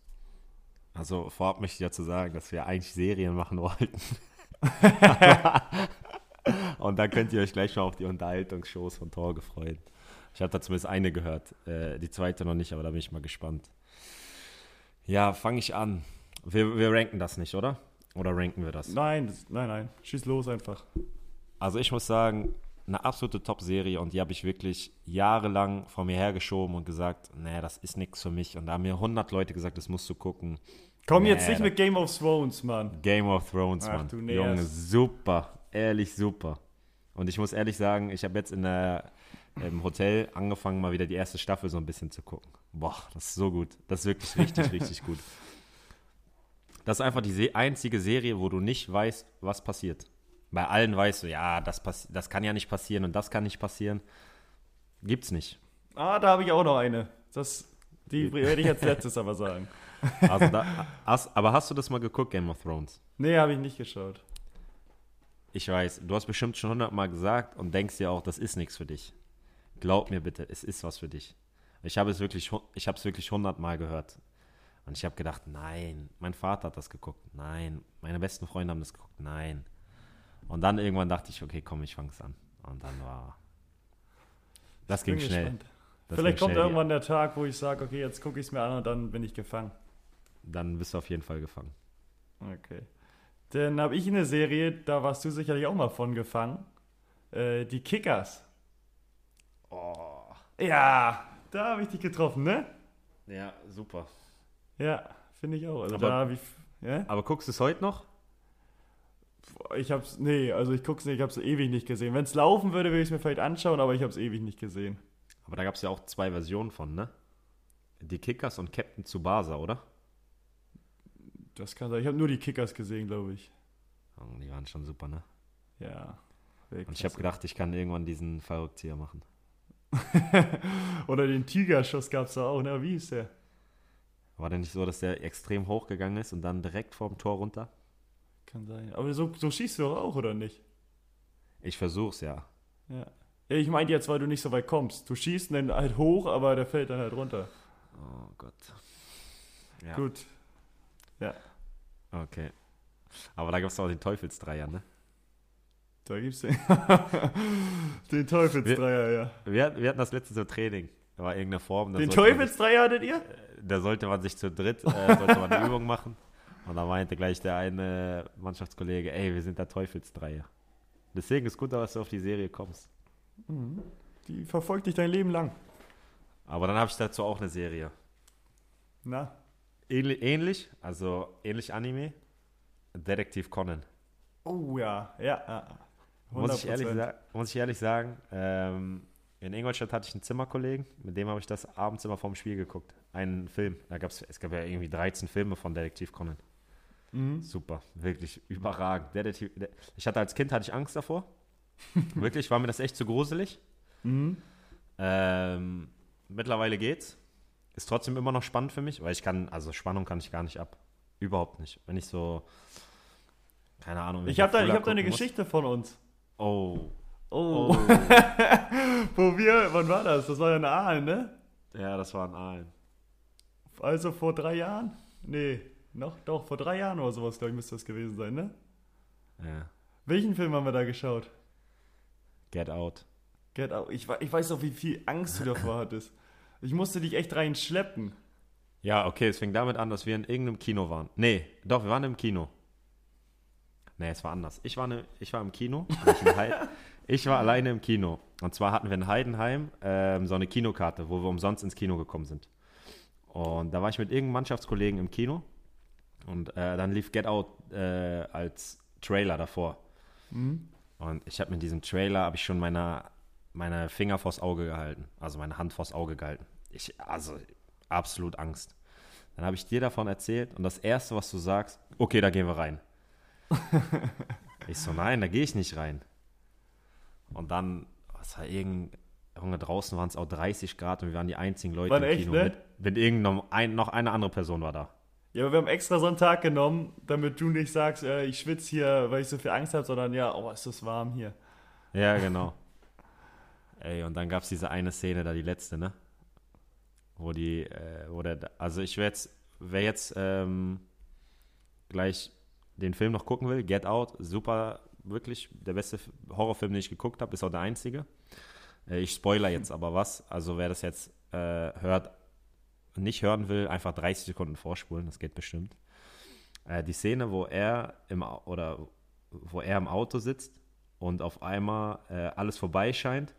Also vorab möchte ich dazu sagen, dass wir eigentlich Serien machen wollten. Und dann könnt ihr euch gleich mal auf die Unterhaltungsshows von Torge freuen. Ich habe da zumindest eine gehört, äh, die zweite noch nicht, aber da bin ich mal gespannt. Ja, fange ich an. Wir, wir ranken das nicht, oder? Oder ranken wir das? Nein, das, nein, nein. Schieß los einfach. Also ich muss sagen, eine absolute Top-Serie und die habe ich wirklich jahrelang vor mir hergeschoben und gesagt, nee, das ist nichts für mich. Und da haben mir 100 Leute gesagt, das musst du gucken. Komm Nee, jetzt nicht mit Game of Thrones, Mann. Game of Thrones, Ach, Mann. du nervst. Junge, super. Ehrlich super. Und ich muss ehrlich sagen, ich habe jetzt in der, im Hotel angefangen, mal wieder die erste Staffel so ein bisschen zu gucken. Boah, das ist so gut. Das ist wirklich richtig, richtig gut. Das ist einfach die einzige Serie, wo du nicht weißt, was passiert. Bei allen weißt du, ja, das, das kann ja nicht passieren und das kann nicht passieren. Gibt's nicht. Ah, da habe ich auch noch eine. Das, die werde ich als letztes aber sagen. Also da, hast, aber hast du das mal geguckt, Game of Thrones? Nee, habe ich nicht geschaut. Ich weiß, du hast bestimmt schon hundertmal gesagt und denkst dir auch, das ist nichts für dich. Glaub mir bitte, es ist was für dich. Ich habe es wirklich, ich habe es wirklich hundertmal gehört. Und ich habe gedacht, nein, mein Vater hat das geguckt, nein, meine besten Freunde haben das geguckt, nein. Und dann irgendwann dachte ich, okay, komm, ich fang's an. Und dann war. Das ging schnell. Das Vielleicht ging kommt schnell. irgendwann der Tag, wo ich sage, okay, jetzt gucke ich es mir an und dann bin ich gefangen. Dann bist du auf jeden Fall gefangen. Okay. Dann habe ich eine Serie, da warst du sicherlich auch mal von gefangen. Äh, die Kickers. Oh. Ja, da habe ich dich getroffen, ne? Ja, super. Ja, finde ich auch. Also Aber- da ich. Ja? Aber guckst du es heute noch? Ich hab's. Nee, also ich guck's nicht, ich hab's ewig nicht gesehen. Wenn es laufen würde, würde ich es mir vielleicht anschauen, aber ich hab's ewig nicht gesehen. Aber da gab es ja auch zwei Versionen von, ne? Die Kickers und Captain Tsubasa, oder? Das kann sein. Ich habe nur die Kickers gesehen, glaube ich. Oh, Die waren schon super, ne? Ja. Und ich habe gedacht, ich kann irgendwann diesen Verrücktzieher machen. Oder den Tigerschuss gab's da auch, ne? Wie ist der? War denn nicht so, dass der extrem hoch gegangen ist und dann direkt vorm Tor runter? Kann sein. Aber so, so schießt du doch auch, oder nicht? Ich versuch's ja. Ja. Ja, Ich meinte jetzt, weil du nicht so weit kommst. Du schießt dann halt hoch, aber der fällt dann halt runter. Oh Gott. Ja, Gut. okay. Aber da gab's auch den Teufelsdreier, ne? Da gibt's den, den Teufelsdreier, ja. Wir, hatten- wir hatten das letzte Training. Da war irgendeine Form. da Den Teufelsdreier hattet ihr? Da sollte man sich zu dritt, äh, sollte man eine Übung machen. Und da meinte gleich der eine Mannschaftskollege, ey, wir sind der Teufelsdreier. Deswegen ist gut, dass du auf die Serie kommst. Die verfolgt dich dein Leben lang. Aber dann habe ich dazu auch eine Serie. Na? Ähnlich, ähnlich, also ähnlich Anime. Detektiv Conan. Oh ja, ja. ja. Muss ich, ehrlich 100%. muss ich ehrlich sagen, ähm, in Ingolstadt hatte ich einen Zimmerkollegen, mit dem habe ich das abends immer vorm Spiel geguckt. Einen Film. Da gab's, es gab ja irgendwie 13 Filme von Detektiv Conan. Mhm. Super, wirklich überragend. Detektiv, ich hatte als Kind hatte ich Angst davor. wirklich, war mir das echt zu gruselig. Mhm. Ähm, mittlerweile geht's. Ist trotzdem immer noch spannend für mich, weil ich kann, also Spannung kann ich gar nicht ab. Überhaupt nicht. Wenn ich so, keine Ahnung. Ich habe da, ich hab da eine muss- Geschichte von uns. Oh. Oh. Oh. Wo wir, wann war das? Das war ja in Aalen, ne? ja, das waren Aalen. Also vor drei Jahren? Nee, noch, doch, vor drei Jahren oder sowas, glaube ich, müsste das gewesen sein, ne? Ja. Welchen Film haben wir da geschaut? Get Out. Get Out. Ich, ich weiß noch, wie viel Angst du davor hattest. Ich musste dich echt reinschleppen. Ja, okay, es fing damit an, dass wir in irgendeinem Kino waren. Nee, doch, wir waren im Kino. Nee, es war anders. Ich war, ne, ich war im Kino. Ich, in Hei- ich war alleine im Kino. Und zwar hatten wir in Heidenheim ähm, so eine Kinokarte, wo wir umsonst ins Kino gekommen sind. Und da war ich mit irgendeinem Mannschaftskollegen im Kino. Und äh, dann lief Get Out äh, als Trailer davor. Mhm. Und ich habe mit diesem Trailer, habe ich schon meine, meine Finger vors Auge gehalten. Also meine Hand vors Auge gehalten. Ich, also absolut Angst. Dann habe ich dir davon erzählt und das Erste, was du sagst, okay, da gehen wir rein. ich so, nein, da gehe ich nicht rein. Und dann, was war irgend, Junge, draußen waren es auch 30 Grad und wir waren die einzigen Leute Waren im echt, Kino. ne? Mit, mit irgendeinem, ein, noch eine andere Person war da. Ja, aber wir haben extra so einen Tag genommen, damit du nicht sagst, äh, ich schwitze hier, weil ich so viel Angst habe, sondern ja, oh, ist das warm hier. Ja, genau. Ey, und dann gab es diese eine Szene da, die letzte, ne? Wo die, äh, wo der, also ich wäre jetzt, wer jetzt ähm, gleich den Film noch gucken will, Get Out, super, wirklich der beste Horrorfilm, den ich geguckt habe, ist auch der einzige. Äh, ich spoiler jetzt aber was, also wer das jetzt äh, hört, nicht hören will, einfach 30 Sekunden vorspulen, das geht bestimmt. Äh, die Szene, wo er im, oder wo er im Auto sitzt und auf einmal äh, alles vorbei scheint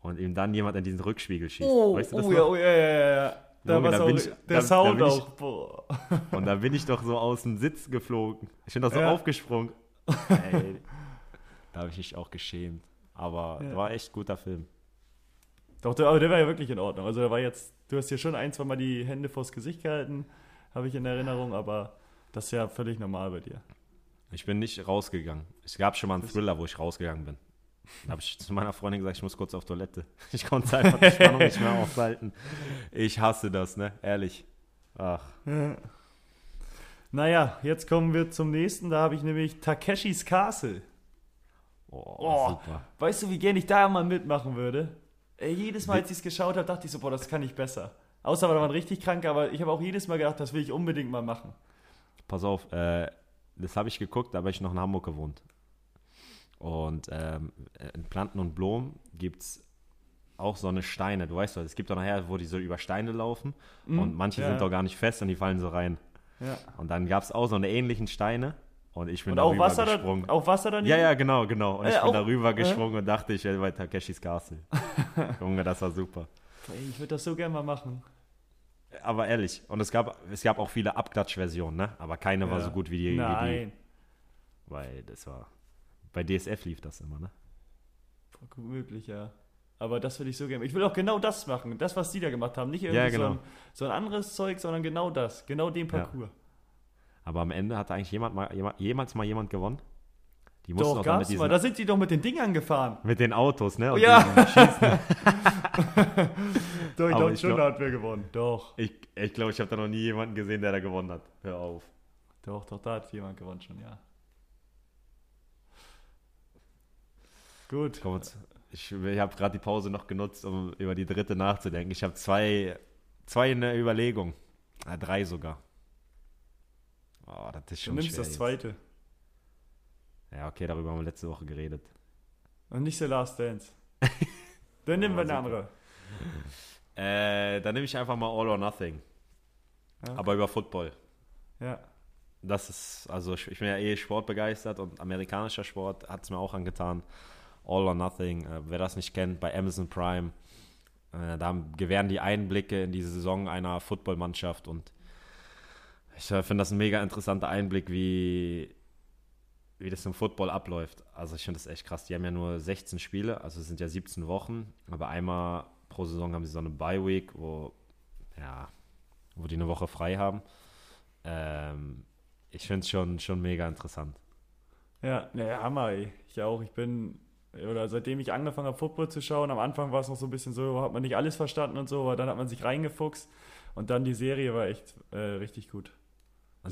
und ihm dann jemand in diesen Rückspiegel schießt. weißt du das oh, ja, oh ja, ja, ja, ja. Da Junge, da auch, ich- der da- da Sound ich- auch. Boah. Und da bin ich doch so aus dem Sitz geflogen. Ich bin doch so Ja. aufgesprungen. Ey, da habe ich mich auch geschämt. Aber Ja. war echt guter Film. Doch, der, aber der war ja wirklich in Ordnung. Also der war jetzt, du hast hier schon ein, zwei Mal die Hände vors Gesicht gehalten, habe ich in Erinnerung, aber das ist ja völlig normal bei dir. Ich bin nicht rausgegangen. Es gab schon mal einen Thriller, wo ich rausgegangen bin. Da habe ich zu meiner Freundin gesagt, ich muss kurz auf Toilette. Ich konnte einfach die Spannung nicht mehr aushalten. Ich hasse das, ne? Ehrlich. Ach, Naja, jetzt kommen wir zum nächsten. Da habe ich nämlich Takeshis Castle. Oh, Oh. super. Weißt du, wie gern ich da mal mitmachen würde? Ey, jedes Mal, als ich es geschaut habe, dachte ich so, boah, das kann ich besser. Außer da waren richtig krank, aber ich habe auch jedes Mal gedacht, das will ich unbedingt mal machen. Pass auf, äh, das habe ich geguckt, da habe ich noch in Hamburg gewohnt. Und ähm, in Planten und Blumen gibt es auch so eine Steine. Du weißt doch, es gibt doch nachher, wo die so über Steine laufen Mhm. und manche Ja. sind doch gar nicht fest und die fallen so rein. Ja. Und dann gab es auch so eine ähnlichen Steine und ich bin Und auch darüber Wasser, gesprungen. da, auch Wasser daneben? ja, ja, genau, genau. Und Äh, ich bin auch- darüber äh? gesprungen und dachte, ich wäre bei Takeshis Castle. Junge, das war super. Ich würde das so gerne mal machen. Aber ehrlich, und es gab, es gab auch viele Abklatsch-Versionen, ne? Aber keine war Ja. so gut wie die, wie die. Nein. Weil das war. Bei DSF lief das immer, ne? Gut möglich, ja. Aber das würde ich so gerne. Ich will auch genau das machen. Das, was die da gemacht haben. Nicht irgendwie Ja, so, genau. ein, so ein anderes Zeug, sondern genau das. Genau den Parcours. Aber am Ende hatte eigentlich jemand mal, jemand, jemals mal jemand gewonnen? Die mussten Doch, mit gab's diesen, mal. Da sind die doch mit den Dingern gefahren. mit den Autos, ne? Und ja. Doch, ich glaube schon, glaub- da hat wer gewonnen. Doch. Ich glaube, ich, glaub, ich habe da noch nie jemanden gesehen, der da gewonnen hat. Hör auf. Doch, doch, da hat jemand gewonnen schon, ja. Gut. Komm, jetzt- ich ich habe gerade die Pause noch genutzt, um über die dritte nachzudenken. Ich habe zwei, zwei in der Überlegung. Ah, drei sogar. Oh, das ist Du schon nimmst schwer das jetzt. zweite. Ja, okay, darüber haben wir letzte Woche geredet. Und nicht The Last Dance. Dann nehmen wir eine andere. Äh, dann nehme ich einfach mal All or Nothing. Ja. Aber über Football. Ja. Das ist, also ich ich bin ja eh sportbegeistert und amerikanischer Sport hat es mir auch angetan. All or Nothing, äh, wer das nicht kennt, bei Amazon Prime, äh, da gewähren die Einblicke in die Saison einer Footballmannschaft und ich finde das ein mega interessanter Einblick, wie, wie das im Football abläuft. Also ich finde das echt krass. Die haben ja nur 16 Spiele, also es sind ja 17 Wochen, aber einmal pro Saison haben sie so eine Bye Week, wo, ja, wo die eine Woche frei haben. Ähm, ich finde es schon, schon mega interessant. Ja, ja, Hammer, ey. Ich auch. Ich bin, oder seitdem ich angefangen habe, Football zu schauen, am Anfang war es noch so ein bisschen so, hat man nicht alles verstanden und so, aber dann hat man sich reingefuchst und dann die Serie war echt äh, richtig gut.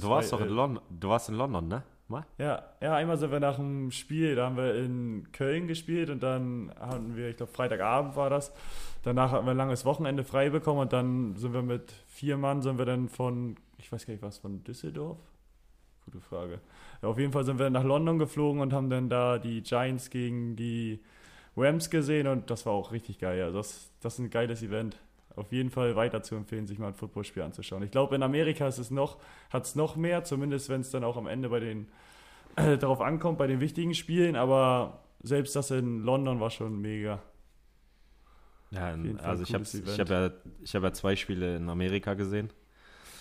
Du warst war, doch in äh, London, du warst in London, ne? Mal? Ja, ja, einmal sind wir nach dem Spiel, da haben wir in Köln gespielt und dann hatten wir, ich glaube Freitagabend war das, danach hatten wir ein langes Wochenende frei bekommen und dann sind wir mit vier Mann, sind wir dann von, ich weiß gar nicht was, von Düsseldorf? Gute Frage. Ja, auf jeden Fall sind wir nach London geflogen und haben dann da die Giants gegen die Rams gesehen und das war auch richtig geil. Also das, das ist ein geiles Event. Auf jeden Fall weiter zu empfehlen, sich mal ein Footballspiel anzuschauen. Ich glaube, in Amerika ist es noch, hat es noch mehr, zumindest wenn es dann auch am Ende bei den äh, darauf ankommt, bei den wichtigen Spielen, aber selbst das in London war schon mega. Ja, also ich habe ich hab ja, ich hab ja zwei Spiele in Amerika gesehen.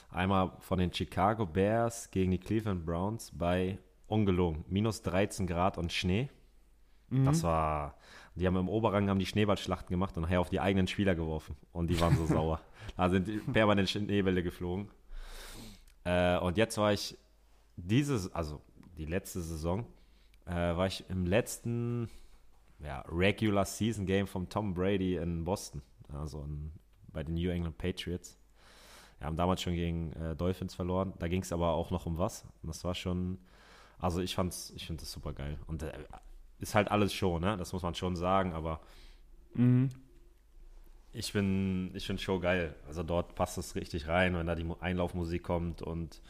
Einmal von den Chicago Bears gegen die Cleveland Browns bei ungelogen minus 13 Grad und Schnee. Mhm. Das war, die haben im Oberrang haben die Schneeballschlachten gemacht und nachher auf die eigenen Spieler geworfen und die waren so sauer. Da sind die permanent Schneebälle geflogen. Äh, und jetzt war ich dieses, also die letzte Saison, äh, war ich im letzten ja, Regular Season Game von Tom Brady in Boston, also in, bei den New England Patriots. Wir haben damals schon gegen äh, Dolphins verloren. Da ging es aber auch noch um was. Und das war schon, also ich fand's, ich finde das super geil. Und äh, ist halt alles Show, ne? Das muss man schon sagen, aber Mhm. ich bin, ich finde Show geil. Also dort passt es richtig rein, wenn da die Mu- Einlaufmusik kommt und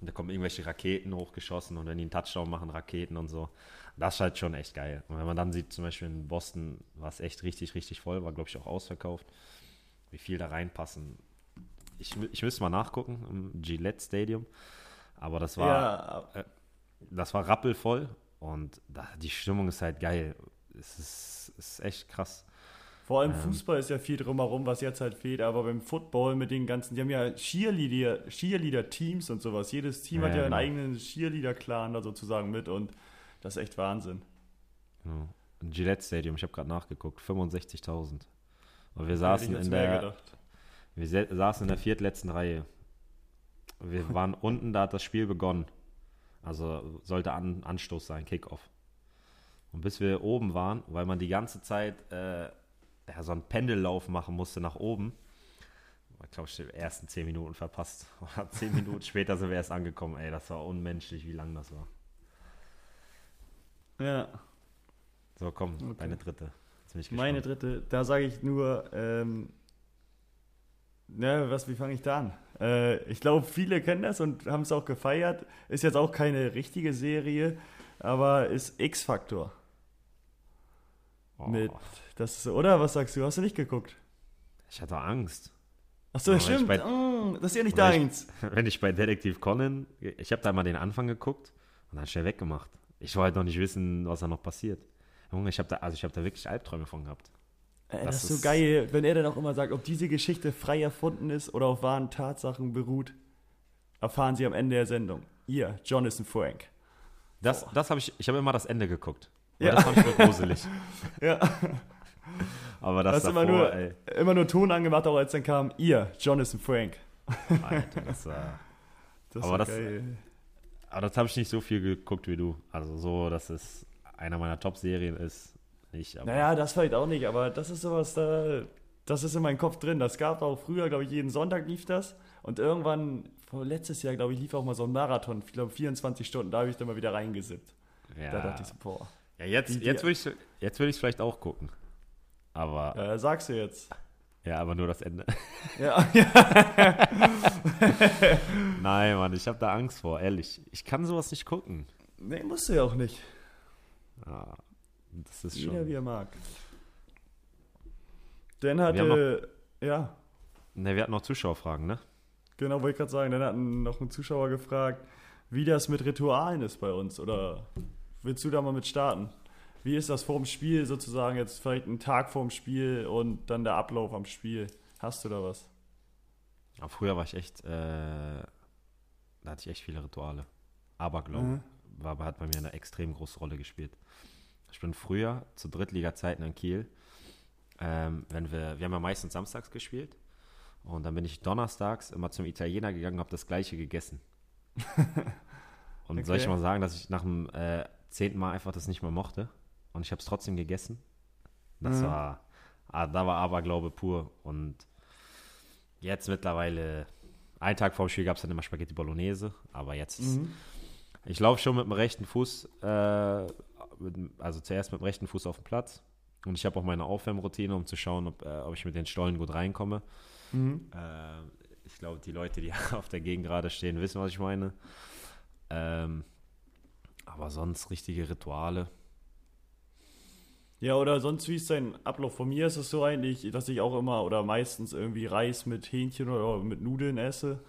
da kommen irgendwelche Raketen hochgeschossen und wenn die einen Touchdown machen, Raketen und so. Das ist halt schon echt geil. Und wenn man dann sieht, zum Beispiel in Boston war es echt richtig, richtig voll, war glaube ich auch ausverkauft, wie viel da reinpassen. Ich, ich müsste mal nachgucken im Gillette Stadium, aber das war, ja, das war rappelvoll und da, die Stimmung ist halt geil. Es ist, ist echt krass. vor allem Ähm. Fußball ist ja viel drumherum, was jetzt halt fehlt, aber beim Football mit den ganzen, die haben ja Cheerleader, Cheerleader-Teams und sowas. Jedes Team Ja, hat ja genau. einen eigenen Cheerleader-Clan da sozusagen mit und das ist echt Wahnsinn. Ja. Im Gillette Stadium, ich habe gerade nachgeguckt, 65.000. Und wir saßen in der, wir saßen in der viertletzten Reihe. Wir waren unten, da hat das Spiel begonnen. Also sollte An Anstoß sein, Kickoff. Und bis wir oben waren, weil man die ganze Zeit äh, ja, so einen Pendellauf machen musste nach oben, ich glaube, ich die ersten zehn Minuten verpasst. Zehn Minuten später sind wir erst angekommen. Ey, das war unmenschlich, wie lang das war. Ja. So, komm, Okay. deine dritte. Meine dritte, da sage ich nur, ähm, Ja, was, wie fange ich da an? Äh, ich glaube, viele kennen das und haben es auch gefeiert. Ist jetzt auch keine richtige Serie, aber ist X-Faktor. Oh, Mit, das ist, oder? Was sagst du? Hast du nicht geguckt? Ich hatte Angst. Achso, Aber das stimmt. bei- Mm, das ist ja nicht ich- deins. Wenn ich bei Detektiv Conan, ich habe da mal den Anfang geguckt und dann schnell weggemacht. Ich wollte noch nicht wissen, was da noch passiert. Junge, ich habe da, also ich habe da wirklich Albträume von gehabt. Äh, Das das ist so geil, wenn er dann auch immer sagt, ob diese Geschichte frei erfunden ist oder auf wahren Tatsachen beruht, erfahren Sie am Ende der Sendung. Ihr, Jonathan Frank. Das, Boah. das habe ich, ich habe immer das Ende geguckt. Ja. Das fand ich nur gruselig. Ja, Aber das hast davor, immer nur, ey, immer nur Ton angemacht, auch als dann kam, ihr, Jonathan Frank. Alter, das war, Das Aber war das- geil. aber das habe ich nicht so viel geguckt wie du. Also so, dass es einer meiner Top-Serien ist, nicht. Naja, das vielleicht auch nicht, aber das ist sowas, da, das ist in meinem Kopf drin. Das gab auch früher, glaube ich, jeden Sonntag lief das. Und irgendwann, vor letztes Jahr, glaube ich, lief auch mal so ein Marathon, ich glaube 24 Stunden, da habe ich dann mal wieder reingesippt. ja, Da dachte ich so, boah. ja, jetzt, Die- die- jetzt würde ich jetzt würde ich vielleicht auch gucken. Aber Ja, sagst du jetzt. ja, aber nur das Ende. Ja, ja. Nein, Mann, ich habe da Angst vor, ehrlich. Ich kann sowas nicht gucken. Nee, musst du ja auch nicht. Ja, das ist Jeder schon. wie er mag. Dan Wir haben hatte, ja, Ne, wir hatten noch Zuschauerfragen, ne? genau, wollte ich gerade sagen, dann hatten noch ein Zuschauer gefragt, wie das mit Ritualen ist bei uns. Oder willst du da mal mit starten? Wie ist das vorm Spiel sozusagen jetzt vielleicht ein Tag vorm Spiel und dann der Ablauf am Spiel? Hast du da was? Aber früher war ich echt, äh, da hatte ich echt viele Rituale. Aberglaube Mhm. war, hat bei mir eine extrem große Rolle gespielt. Ich bin früher zu Drittliga-Zeiten in Kiel, ähm, wenn wir, wir haben ja meistens samstags gespielt und dann bin ich donnerstags immer zum Italiener gegangen und habe das gleiche gegessen. und soll ich Okay. mal sagen, dass ich nach dem äh, zehnten Mal einfach das nicht mehr mochte und ich habe es trotzdem gegessen? Das Mhm. war, ah, da war Aberglaube pur und jetzt mittlerweile, einen Tag vor dem Spiel gab es dann immer Spaghetti Bolognese, aber jetzt ist, Mhm. ich laufe schon mit dem rechten Fuß, äh, mit, dem- also zuerst mit dem rechten Fuß auf dem Platz. Und ich habe auch meine Aufwärmroutine, um zu schauen, ob, äh, ob ich mit den Stollen gut reinkomme. Mhm. Äh, ich glaube, die Leute, die auf der Gegend gerade stehen, wissen, was ich meine. Ähm, aber sonst richtige Rituale. Ja, oder sonst wie ist dein Ablauf? Von mir ist es so eigentlich, dass ich auch immer oder meistens irgendwie Reis mit Hähnchen oder mit Nudeln esse.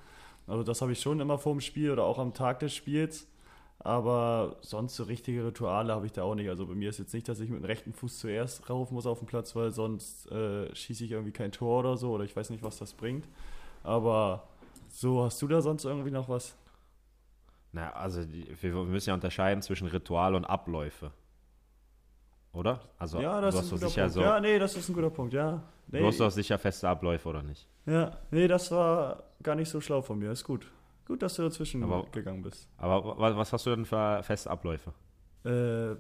Also das habe ich schon immer vorm Spiel oder auch am Tag des Spiels. Aber sonst so richtige Rituale habe ich da auch nicht. Also bei mir ist jetzt nicht, dass ich mit dem rechten Fuß zuerst rauf muss auf den Platz, weil sonst äh, schieße ich irgendwie kein Tor oder so oder ich weiß nicht, was das bringt. Aber so, hast du da sonst irgendwie noch was? Na, also die, wir müssen ja unterscheiden zwischen Ritual und Abläufe. Oder? Also ja, du das hast ist ein guter sicher Punkt. so, Ja, nee, das ist ein guter Punkt, ja. Nee, du hast doch sicher feste Abläufe, oder nicht? Ja, nee, das war gar nicht so schlau von mir. Ist gut. Gut, dass du dazwischen Aber- gegangen bist. Aber wa- was hast du denn für feste Abläufe? Äh,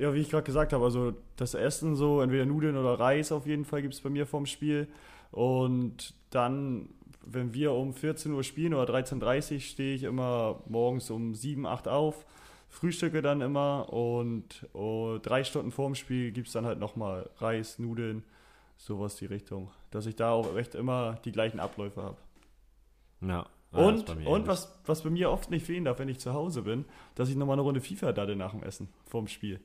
ja, wie ich gerade gesagt habe, also das Essen so, entweder Nudeln oder Reis auf jeden Fall gibt es bei mir vorm Spiel. Und dann, wenn wir um 14 Uhr spielen oder 13.30 Uhr, stehe ich immer morgens um 7, 8 auf, frühstücke dann immer und oh, drei Stunden vorm Spiel gibt es dann halt nochmal Reis, Nudeln, sowas die Richtung. Dass ich da auch recht immer die gleichen Abläufe habe. Ja. Ja, ist Und, was, was bei mir oft nicht fehlen darf, wenn ich zu Hause bin, dass ich nochmal eine Runde FIFA dadde nach dem Essen, vorm Spiel.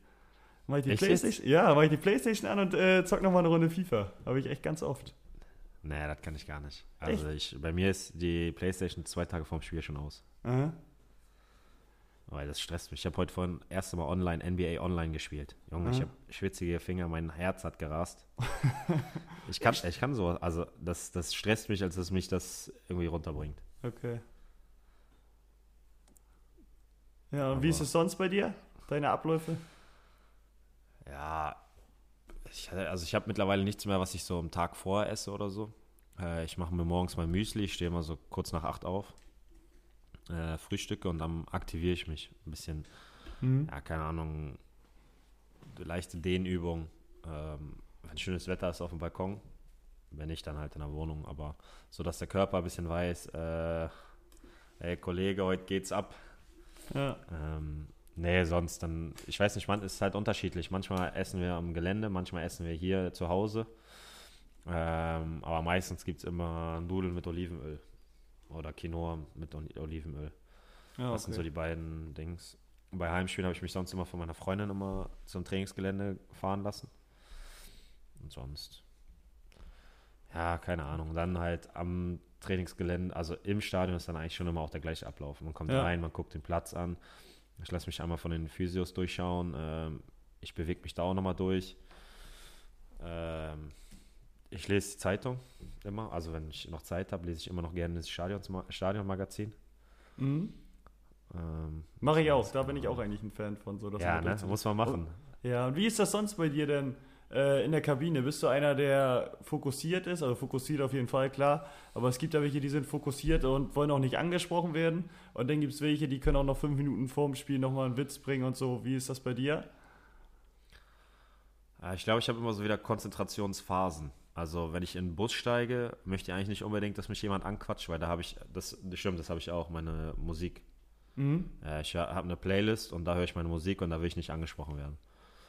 Mach ich die Echt Playstation, ja, mach ich die Playstation an und äh, zock nochmal eine Runde FIFA. Habe ich echt ganz oft. Nee, das kann ich gar nicht. Also ich, bei mir ist die Playstation zwei Tage vorm Spiel schon aus. Aha. Weil das stresst mich. Ich habe heute vorhin das erste Mal online, NBA Online gespielt. Junge, ich Ah. habe schwitzige Finger, mein Herz hat gerast. ich, kann, ich kann so, also das, das stresst mich, als dass mich das irgendwie runterbringt. Okay. Ja, und wie ist es sonst bei dir? Deine Abläufe? Ja, ich, also ich habe mittlerweile nichts mehr, was ich so am Tag vorher esse oder so. Äh, ich mache mir morgens mein Müsli, ich stehe immer so kurz nach acht auf, äh, frühstücke und dann aktiviere ich mich ein bisschen. Mhm. ja, keine Ahnung, leichte Dehnübung. Ähm, wenn schönes Wetter ist auf dem Balkon, wenn nicht, dann halt in der Wohnung. Aber so, dass der Körper ein bisschen weiß, äh, ey Kollege, heute geht's ab. Ja. Ähm, nee, sonst dann, ich weiß nicht, man ist halt unterschiedlich. Manchmal essen wir am Gelände, manchmal essen wir hier zu Hause. Ähm, aber meistens gibt es immer Nudeln mit Olivenöl oder Quinoa mit Olivenöl. Ja, okay. Das sind so die beiden Dings. Bei Heimspielen habe ich mich sonst immer von meiner Freundin immer zum Trainingsgelände fahren lassen. Und sonst. Ja, keine Ahnung. Dann halt am Trainingsgelände, also im Stadion ist dann eigentlich schon immer auch der gleiche Ablauf. Man kommt ja. rein, man guckt den Platz an. Ich lasse mich einmal von den Physios durchschauen. Ähm, ich bewege mich da auch nochmal durch. Ähm, ich lese die Zeitung immer. Also wenn ich noch Zeit habe, lese ich immer noch gerne das Stadionmagazin. Mhm. Ähm, Mache ich auch, da bin ich auch eigentlich ein Fan von. So, ja, ne? muss man machen. Ja, und wie ist das sonst bei dir denn äh, in der Kabine? Bist du einer, der fokussiert ist? Also fokussiert auf jeden Fall, klar. Aber es gibt ja welche, die sind fokussiert und wollen auch nicht angesprochen werden. Und dann gibt es welche, die können auch noch fünf Minuten vorm Spiel nochmal einen Witz bringen und so. Wie ist das bei dir? Ich glaube, ich habe immer so wieder Konzentrationsphasen. Also wenn ich in den Bus steige, möchte ich eigentlich nicht unbedingt, dass mich jemand anquatscht, weil da habe ich, das, das stimmt, das habe ich auch, meine Musik. Mhm. Äh, ich habe eine Playlist und da höre ich meine Musik und da will ich nicht angesprochen werden.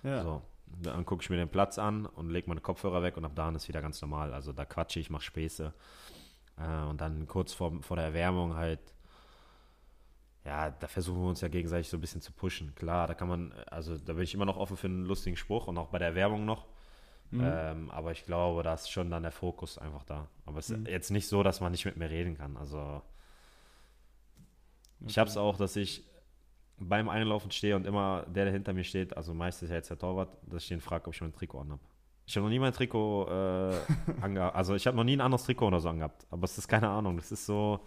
Ja. So, dann gucke ich mir den Platz an und lege meine Kopfhörer weg und ab da ist wieder ganz normal. Also da quatsche ich, mache Späße. Äh, und dann kurz vor, vor der Erwärmung halt, ja, da versuchen wir uns ja gegenseitig so ein bisschen zu pushen. Klar, da kann man, also da bin ich immer noch offen für einen lustigen Spruch und auch bei der Erwärmung noch. Mhm. Ähm, aber ich glaube, da ist schon dann der Fokus einfach da. Aber es ist mhm. jetzt nicht so, dass man nicht mit mir reden kann. Also ich habe es auch, dass ich beim Einlaufen stehe und immer der, der hinter mir steht, also meistens ja jetzt der Torwart, dass ich den frage, ob ich mein Trikot anhabe. Ich habe noch nie mein Trikot äh, angehabt. Also ich habe noch nie ein anderes Trikot oder so angehabt. Aber es ist keine Ahnung. Das ist so.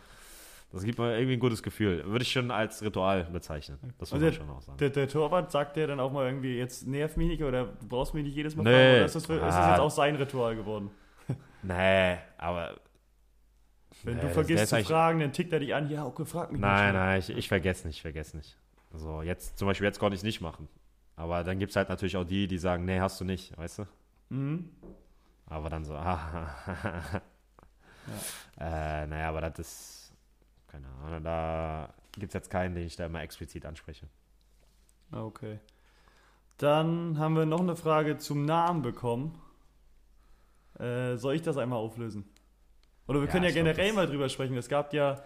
Das gibt mir irgendwie ein gutes Gefühl. Würde ich schon als Ritual bezeichnen. Das muss man schon auch sagen. Der, der, Torwart sagt der dann auch mal irgendwie, jetzt nerv mich nicht oder du brauchst mich nicht jedes Mal nee. fragen. Oder ist das, ist das ah. jetzt auch sein Ritual geworden? nee, aber. Wenn nee, du vergisst zu fragen, dann tickt er dich an, ja, okay, frag mich Nein, nein, ich, ich vergesse nicht, ich vergesse nicht. So, jetzt, zum Beispiel jetzt konnte ich es nicht machen. Aber dann gibt es halt natürlich auch die, die sagen, nee, hast du nicht, weißt du? Mhm. Aber dann so, ah, ja. äh, naja, aber das ist, keine Ahnung, da gibt es jetzt keinen, den ich da immer explizit anspreche. Okay. Dann haben wir noch eine Frage zum Namen bekommen. Äh, soll ich das einmal auflösen? Oder wir ja, können ja generell glaub, mal drüber sprechen. Es gab ja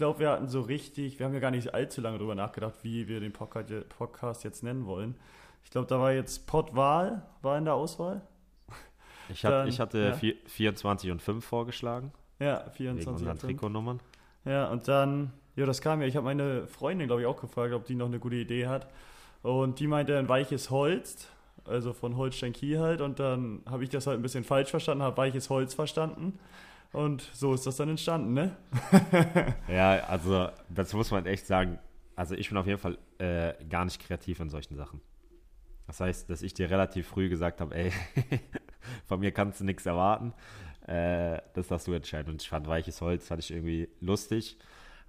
glaube, wir hatten so richtig, wir haben ja gar nicht allzu lange darüber nachgedacht, wie wir den Podcast jetzt nennen wollen. Ich glaube, da war jetzt Pottwahl, war in der Auswahl. Ich, hab, Dann, ich hatte ja. 24 und 5 vorgeschlagen. Ja, 24 und 5. Trikotnummern. Ja, und dann, ja, das kam ja, ich habe meine Freundin, glaube ich, auch gefragt, ob die noch eine gute Idee hat. Und die meinte ein weiches Holz, also von Holstein Kiel halt. Und dann habe ich das halt ein bisschen falsch verstanden, habe weiches Holz verstanden. Und so ist das dann entstanden, ne? ja, also dazu muss man echt sagen, also ich bin auf jeden Fall äh, gar nicht kreativ in solchen Sachen. Das heißt, dass ich dir relativ früh gesagt habe, ey, von mir kannst du nichts erwarten. Äh, das darfst du entscheiden. Und ich fand weiches Holz, fand ich irgendwie lustig.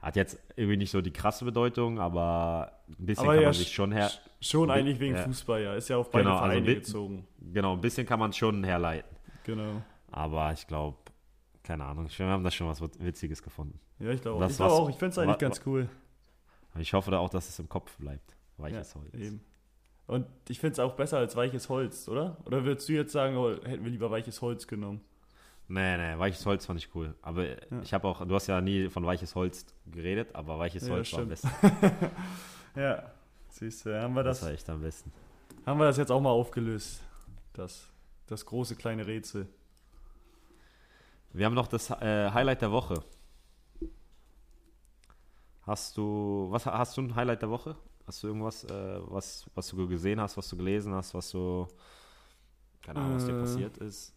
Hat jetzt irgendwie nicht so die krasse Bedeutung, aber ein bisschen aber kann ja, man sich schon her. Schon eigentlich wegen ja. Fußball, ja. Ist ja auf beide genau, also gezogen. Genau, ein bisschen kann man schon herleiten. Genau. Aber ich glaube, keine Ahnung. Wir haben da schon was Witziges gefunden. Ja, ich glaube glaub auch. Ich finde es eigentlich ganz cool. Ich hoffe da auch, dass es im Kopf bleibt. Weiches ja, Holz. Eben. Und ich finde es auch besser als weiches Holz, oder? Oder würdest du jetzt sagen, oh, hätten wir lieber weiches Holz genommen? Nee, nee, weiches Holz fand ich cool. Aber ja. ich habe auch, du hast ja nie von weiches Holz geredet, aber weiches ja, Holz war am besten. ja, siehst du, haben wir das. Das war echt am besten. Haben wir das jetzt auch mal aufgelöst? Das, das große kleine Rätsel. Wir haben noch das äh, Highlight der Woche. Hast du, was hast du ein Highlight der Woche? Hast du irgendwas, äh, was, was du gesehen hast, was du gelesen hast, was du, keine Ahnung, was dir äh, passiert ist?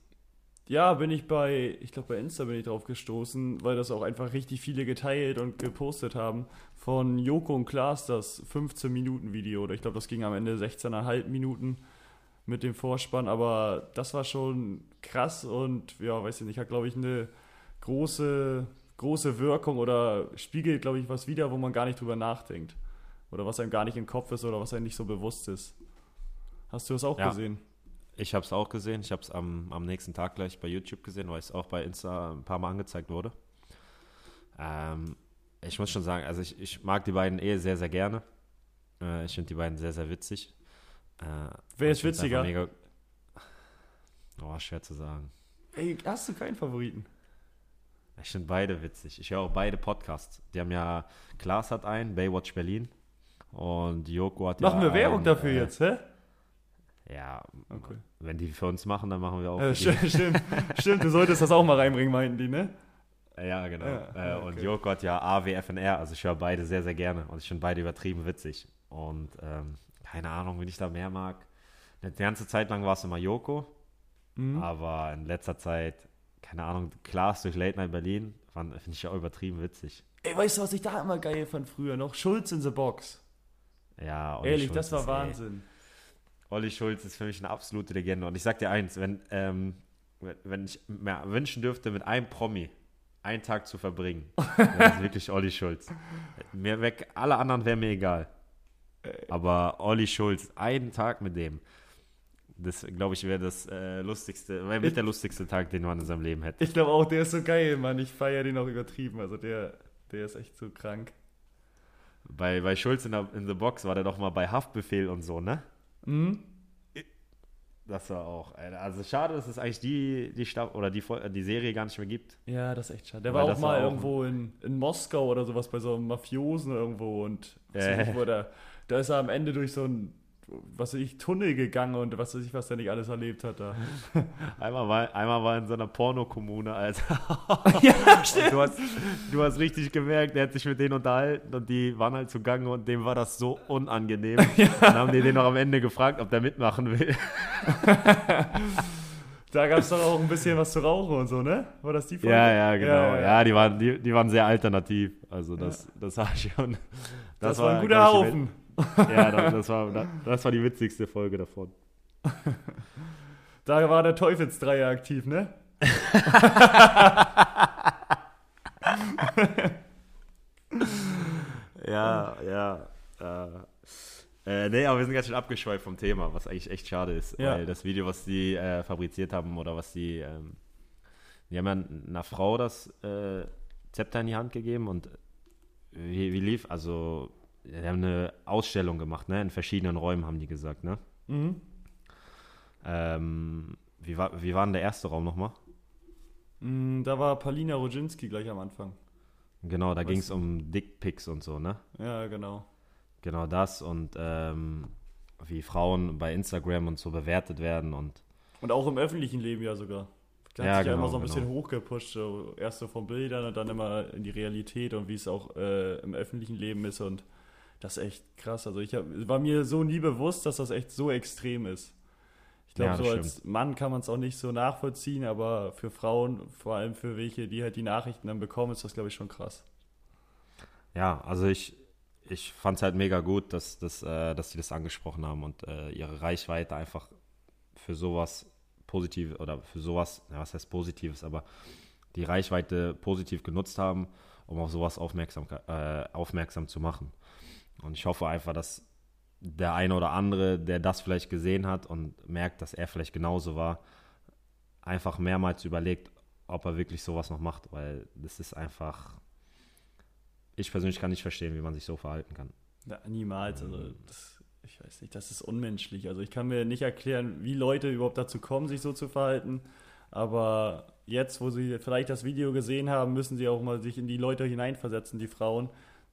Ja, bin ich bei, ich glaube bei Insta bin ich drauf gestoßen, weil das auch einfach richtig viele geteilt und gepostet haben. Von Joko und Klaas das 15 Minuten Video oder ich glaube das ging am Ende 16,5 Minuten mit dem Vorspann, aber das war schon krass und ja, weiß ich nicht, hat glaube ich eine große, große Wirkung oder spiegelt, glaube ich, was wieder, wo man gar nicht drüber nachdenkt. Oder was einem gar nicht im Kopf ist oder was einem nicht so bewusst ist. Hast du das auch ja, gesehen? Ich habe es auch gesehen. Ich habe es am, am nächsten Tag gleich bei YouTube gesehen, weil es auch bei Insta ein paar Mal angezeigt wurde. Ähm, ich muss schon sagen, also ich, ich mag die beiden eh sehr, sehr gerne. Äh, ich finde die beiden sehr, sehr witzig. Äh, Wer ist witziger? Mega, oh, schwer zu sagen. Ey, hast du keinen Favoriten? Ich finde beide witzig. Ich höre auch beide Podcasts. Die haben ja, Klaas hat einen, Baywatch Berlin. Und Joko hat Machen ja wir Werbung einen, dafür äh, jetzt, hä? Ja, Okay. wenn die für uns machen, dann machen wir auch Äh, stimmt, stimmt, du solltest das auch mal reinbringen, meinten die, ne? Ja, genau. Ja, äh, ja, Und okay. Joko hat ja AWFNR, also ich höre beide sehr, sehr gerne. Und ich finde beide übertrieben witzig. Und ähm, keine Ahnung, wen ich da mehr mag. Eine ganze Zeit lang war es immer Joko, Mhm. aber in letzter Zeit, keine Ahnung, Klaas durch Late Night Berlin, finde ich auch übertrieben witzig. Ey, weißt du, was ich da immer geil fand früher noch? Schulz in the Box. Ja, Olli Ehrlich, Schulz das war ist, ey, Wahnsinn. Olli Schulz ist für mich eine absolute Legende. Und ich sag dir eins, wenn, ähm, wenn- ich mir wünschen dürfte, mit einem Promi einen Tag zu verbringen, das ist wirklich Olli Schulz. Mir weg, alle anderen wären mir egal. Aber Olli Schulz, einen Tag mit dem, das glaube ich wäre das äh, lustigste, wäre mit der lustigste Tag, den man in seinem Leben hätte. Ich glaube auch, der ist so geil, Mann. Ich feiere den auch übertrieben. Also der, der ist echt so krank. Bei, bei Schulz in, der, in The Box war der doch mal bei Haftbefehl und so, ne? Mhm. Das war auch, Alter. also schade, dass es eigentlich die, die Staffel oder die, die Serie gar nicht mehr gibt. Ja, das ist echt schade. Der Weil war auch mal war irgendwo in, in Moskau oder sowas bei so einem Mafiosen irgendwo und Äh. der, da ist er am Ende durch so ein, was weiß ich, Tunnel gegangen und was weiß ich, was der nicht alles erlebt hat da. Einmal war, einmal war in so einer Pornokommune, Alter. ja, stimmt. Du hast, du hast richtig gemerkt, der hat sich mit denen unterhalten und die waren halt zugange und dem war das so unangenehm. Dann haben die den noch am Ende gefragt, ob der mitmachen will. Da gab es doch auch ein bisschen was zu rauchen und so, ne? War das die Folge? Ja, ja, genau. Ja, Ja, ja. die, waren, die, die waren sehr alternativ. Also das, das war schon. Das, war ein guter Haufen. Ja, das, das, war, das war die witzigste Folge davon. Da war der Teufelsdreier aktiv, ne? Ja, ja. Äh, äh, nee, aber wir sind ganz schön abgeschweift vom Thema, was eigentlich echt schade ist. Ja. Weil das Video, was die äh, fabriziert haben oder was die. Ähm, die haben ja einer Frau das äh, Zepter in die Hand gegeben und wie, wie lief? Also, die haben eine Ausstellung gemacht, ne? In verschiedenen Räumen, haben die gesagt, ne? Mhm. Ähm, wie, war, wie war denn der erste Raum nochmal? Mm, Da war Palina Rodzinski gleich am Anfang. Genau, da ging es um Dickpics und so, ne? Ja, genau. Genau das und ähm, wie Frauen bei Instagram und so bewertet werden und Und auch im öffentlichen Leben ja sogar. Der Ja, hat sich ja genau, immer so ein bisschen genau. hochgepusht. So erst so von Bildern und dann immer in die Realität und wie es auch äh, im öffentlichen Leben ist. Und das ist echt krass. Also ich hab, war mir so nie bewusst, dass das echt so extrem ist. Ich glaube, Ja, so als Mann kann man es auch nicht so nachvollziehen, aber für Frauen, vor allem für welche, die halt die Nachrichten dann bekommen, ist das, glaube ich, schon krass. ja, also ich, ich fand es halt mega gut, dass, dass, äh, dass sie das angesprochen haben und äh, ihre Reichweite einfach für sowas positiv oder für sowas, ja, was heißt Positives, aber die Reichweite positiv genutzt haben, um auf sowas aufmerksam, äh, aufmerksam zu machen. Und ich hoffe einfach, dass der eine oder andere, der das vielleicht gesehen hat und merkt, dass er vielleicht genauso war, einfach mehrmals überlegt, ob er wirklich sowas noch macht, weil das ist einfach. Ich persönlich kann nicht verstehen, wie man sich so verhalten kann. Ja, niemals. Also das, ich weiß nicht, das ist unmenschlich. Also ich kann mir nicht erklären, wie Leute überhaupt dazu kommen, sich so zu verhalten. Aber jetzt, wo sie vielleicht das Video gesehen haben, müssen sie auch mal sich in die Leute hineinversetzen, die Frauen,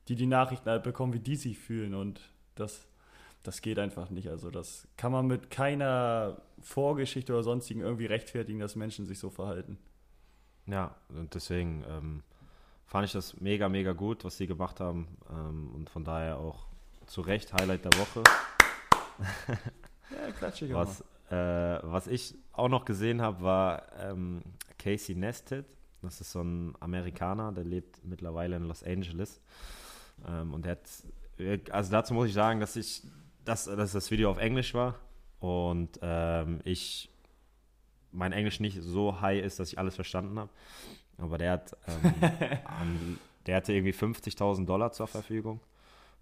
die die Nachrichten halt bekommen, wie die sich fühlen. Und das, das geht einfach nicht. Also das kann man mit keiner Vorgeschichte oder sonstigen irgendwie rechtfertigen, dass Menschen sich so verhalten. Ja, und deswegen ähm, fand ich das mega, mega gut, was sie gemacht haben. Ähm, und von daher auch zu Recht Highlight der Woche. Ja, klatsche ich auch Was, äh, was ich auch noch gesehen habe, war ähm, Casey Nested. Das ist so ein Amerikaner, der lebt mittlerweile in Los Angeles. Ähm, und der hat, also dazu muss ich sagen, dass ich, dass, dass das Video auf Englisch war und ähm, ich, mein Englisch nicht so high ist, dass ich alles verstanden habe. Aber der hat, ähm, an, der hatte irgendwie 50.000 Dollar zur Verfügung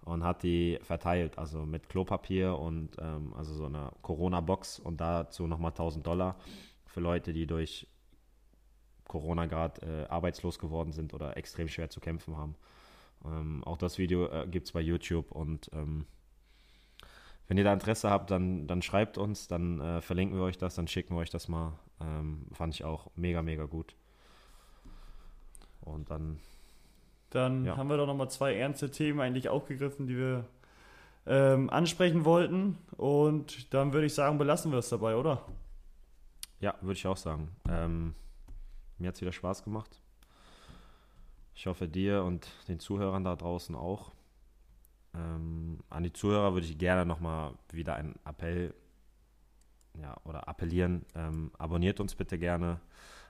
und hat die verteilt, also mit Klopapier und ähm, also so einer Corona-Box und dazu nochmal 1000 Dollar für Leute, die durch Corona gerade äh, arbeitslos geworden sind oder extrem schwer zu kämpfen haben. Ähm, auch das Video äh, gibt es bei YouTube und ähm, wenn ihr da Interesse habt, dann, dann schreibt uns, dann äh, verlinken wir euch das, dann schicken wir euch das mal Ähm, fand ich auch mega, mega gut. Und dann. Dann ja. haben wir doch nochmal zwei ernste Themen eigentlich aufgegriffen, die wir ähm, ansprechen wollten. Und dann würde ich sagen, belassen wir es dabei, oder? Ja, würde ich auch sagen. Ähm, mir hat es wieder Spaß gemacht. Ich hoffe dir und den Zuhörern da draußen auch. Ähm, an die Zuhörer würde ich gerne nochmal wieder einen Appell ja, oder appellieren. Ähm, abonniert uns bitte gerne,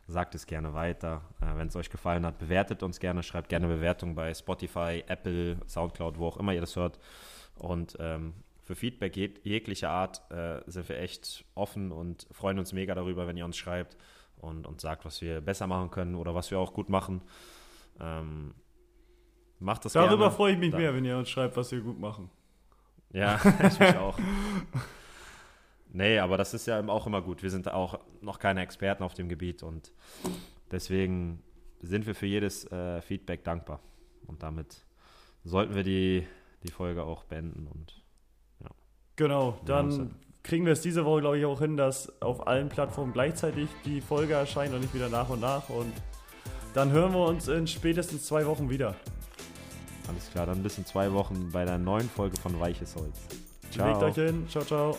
sagt es gerne weiter. Äh, Wenn es euch gefallen hat, bewertet uns gerne, schreibt gerne Bewertungen bei Spotify, Apple, Soundcloud, wo auch immer ihr das hört. Und ähm, für Feedback jeg jeglicher Art äh, sind wir echt offen und freuen uns mega darüber, wenn ihr uns schreibt und, und sagt, was wir besser machen können oder was wir auch gut machen. Ähm, macht das Darüber gerne. freue ich mich da. mehr, wenn ihr uns schreibt, was wir gut machen. Ja, ich mich auch. Nee, aber das ist ja auch immer gut. Wir sind auch noch keine Experten auf dem Gebiet und deswegen sind wir für jedes äh, Feedback dankbar. Und damit sollten wir die, die Folge auch beenden und ja. Genau, dann kriegen wir es diese Woche, glaube ich, auch hin, dass auf allen Plattformen gleichzeitig die Folge erscheint und nicht wieder nach und nach. Und dann hören wir uns in spätestens zwei Wochen wieder. Alles klar, dann bis in zwei Wochen bei der neuen Folge von Weiches Holz. Ciao. Legt euch hin. Ciao, ciao.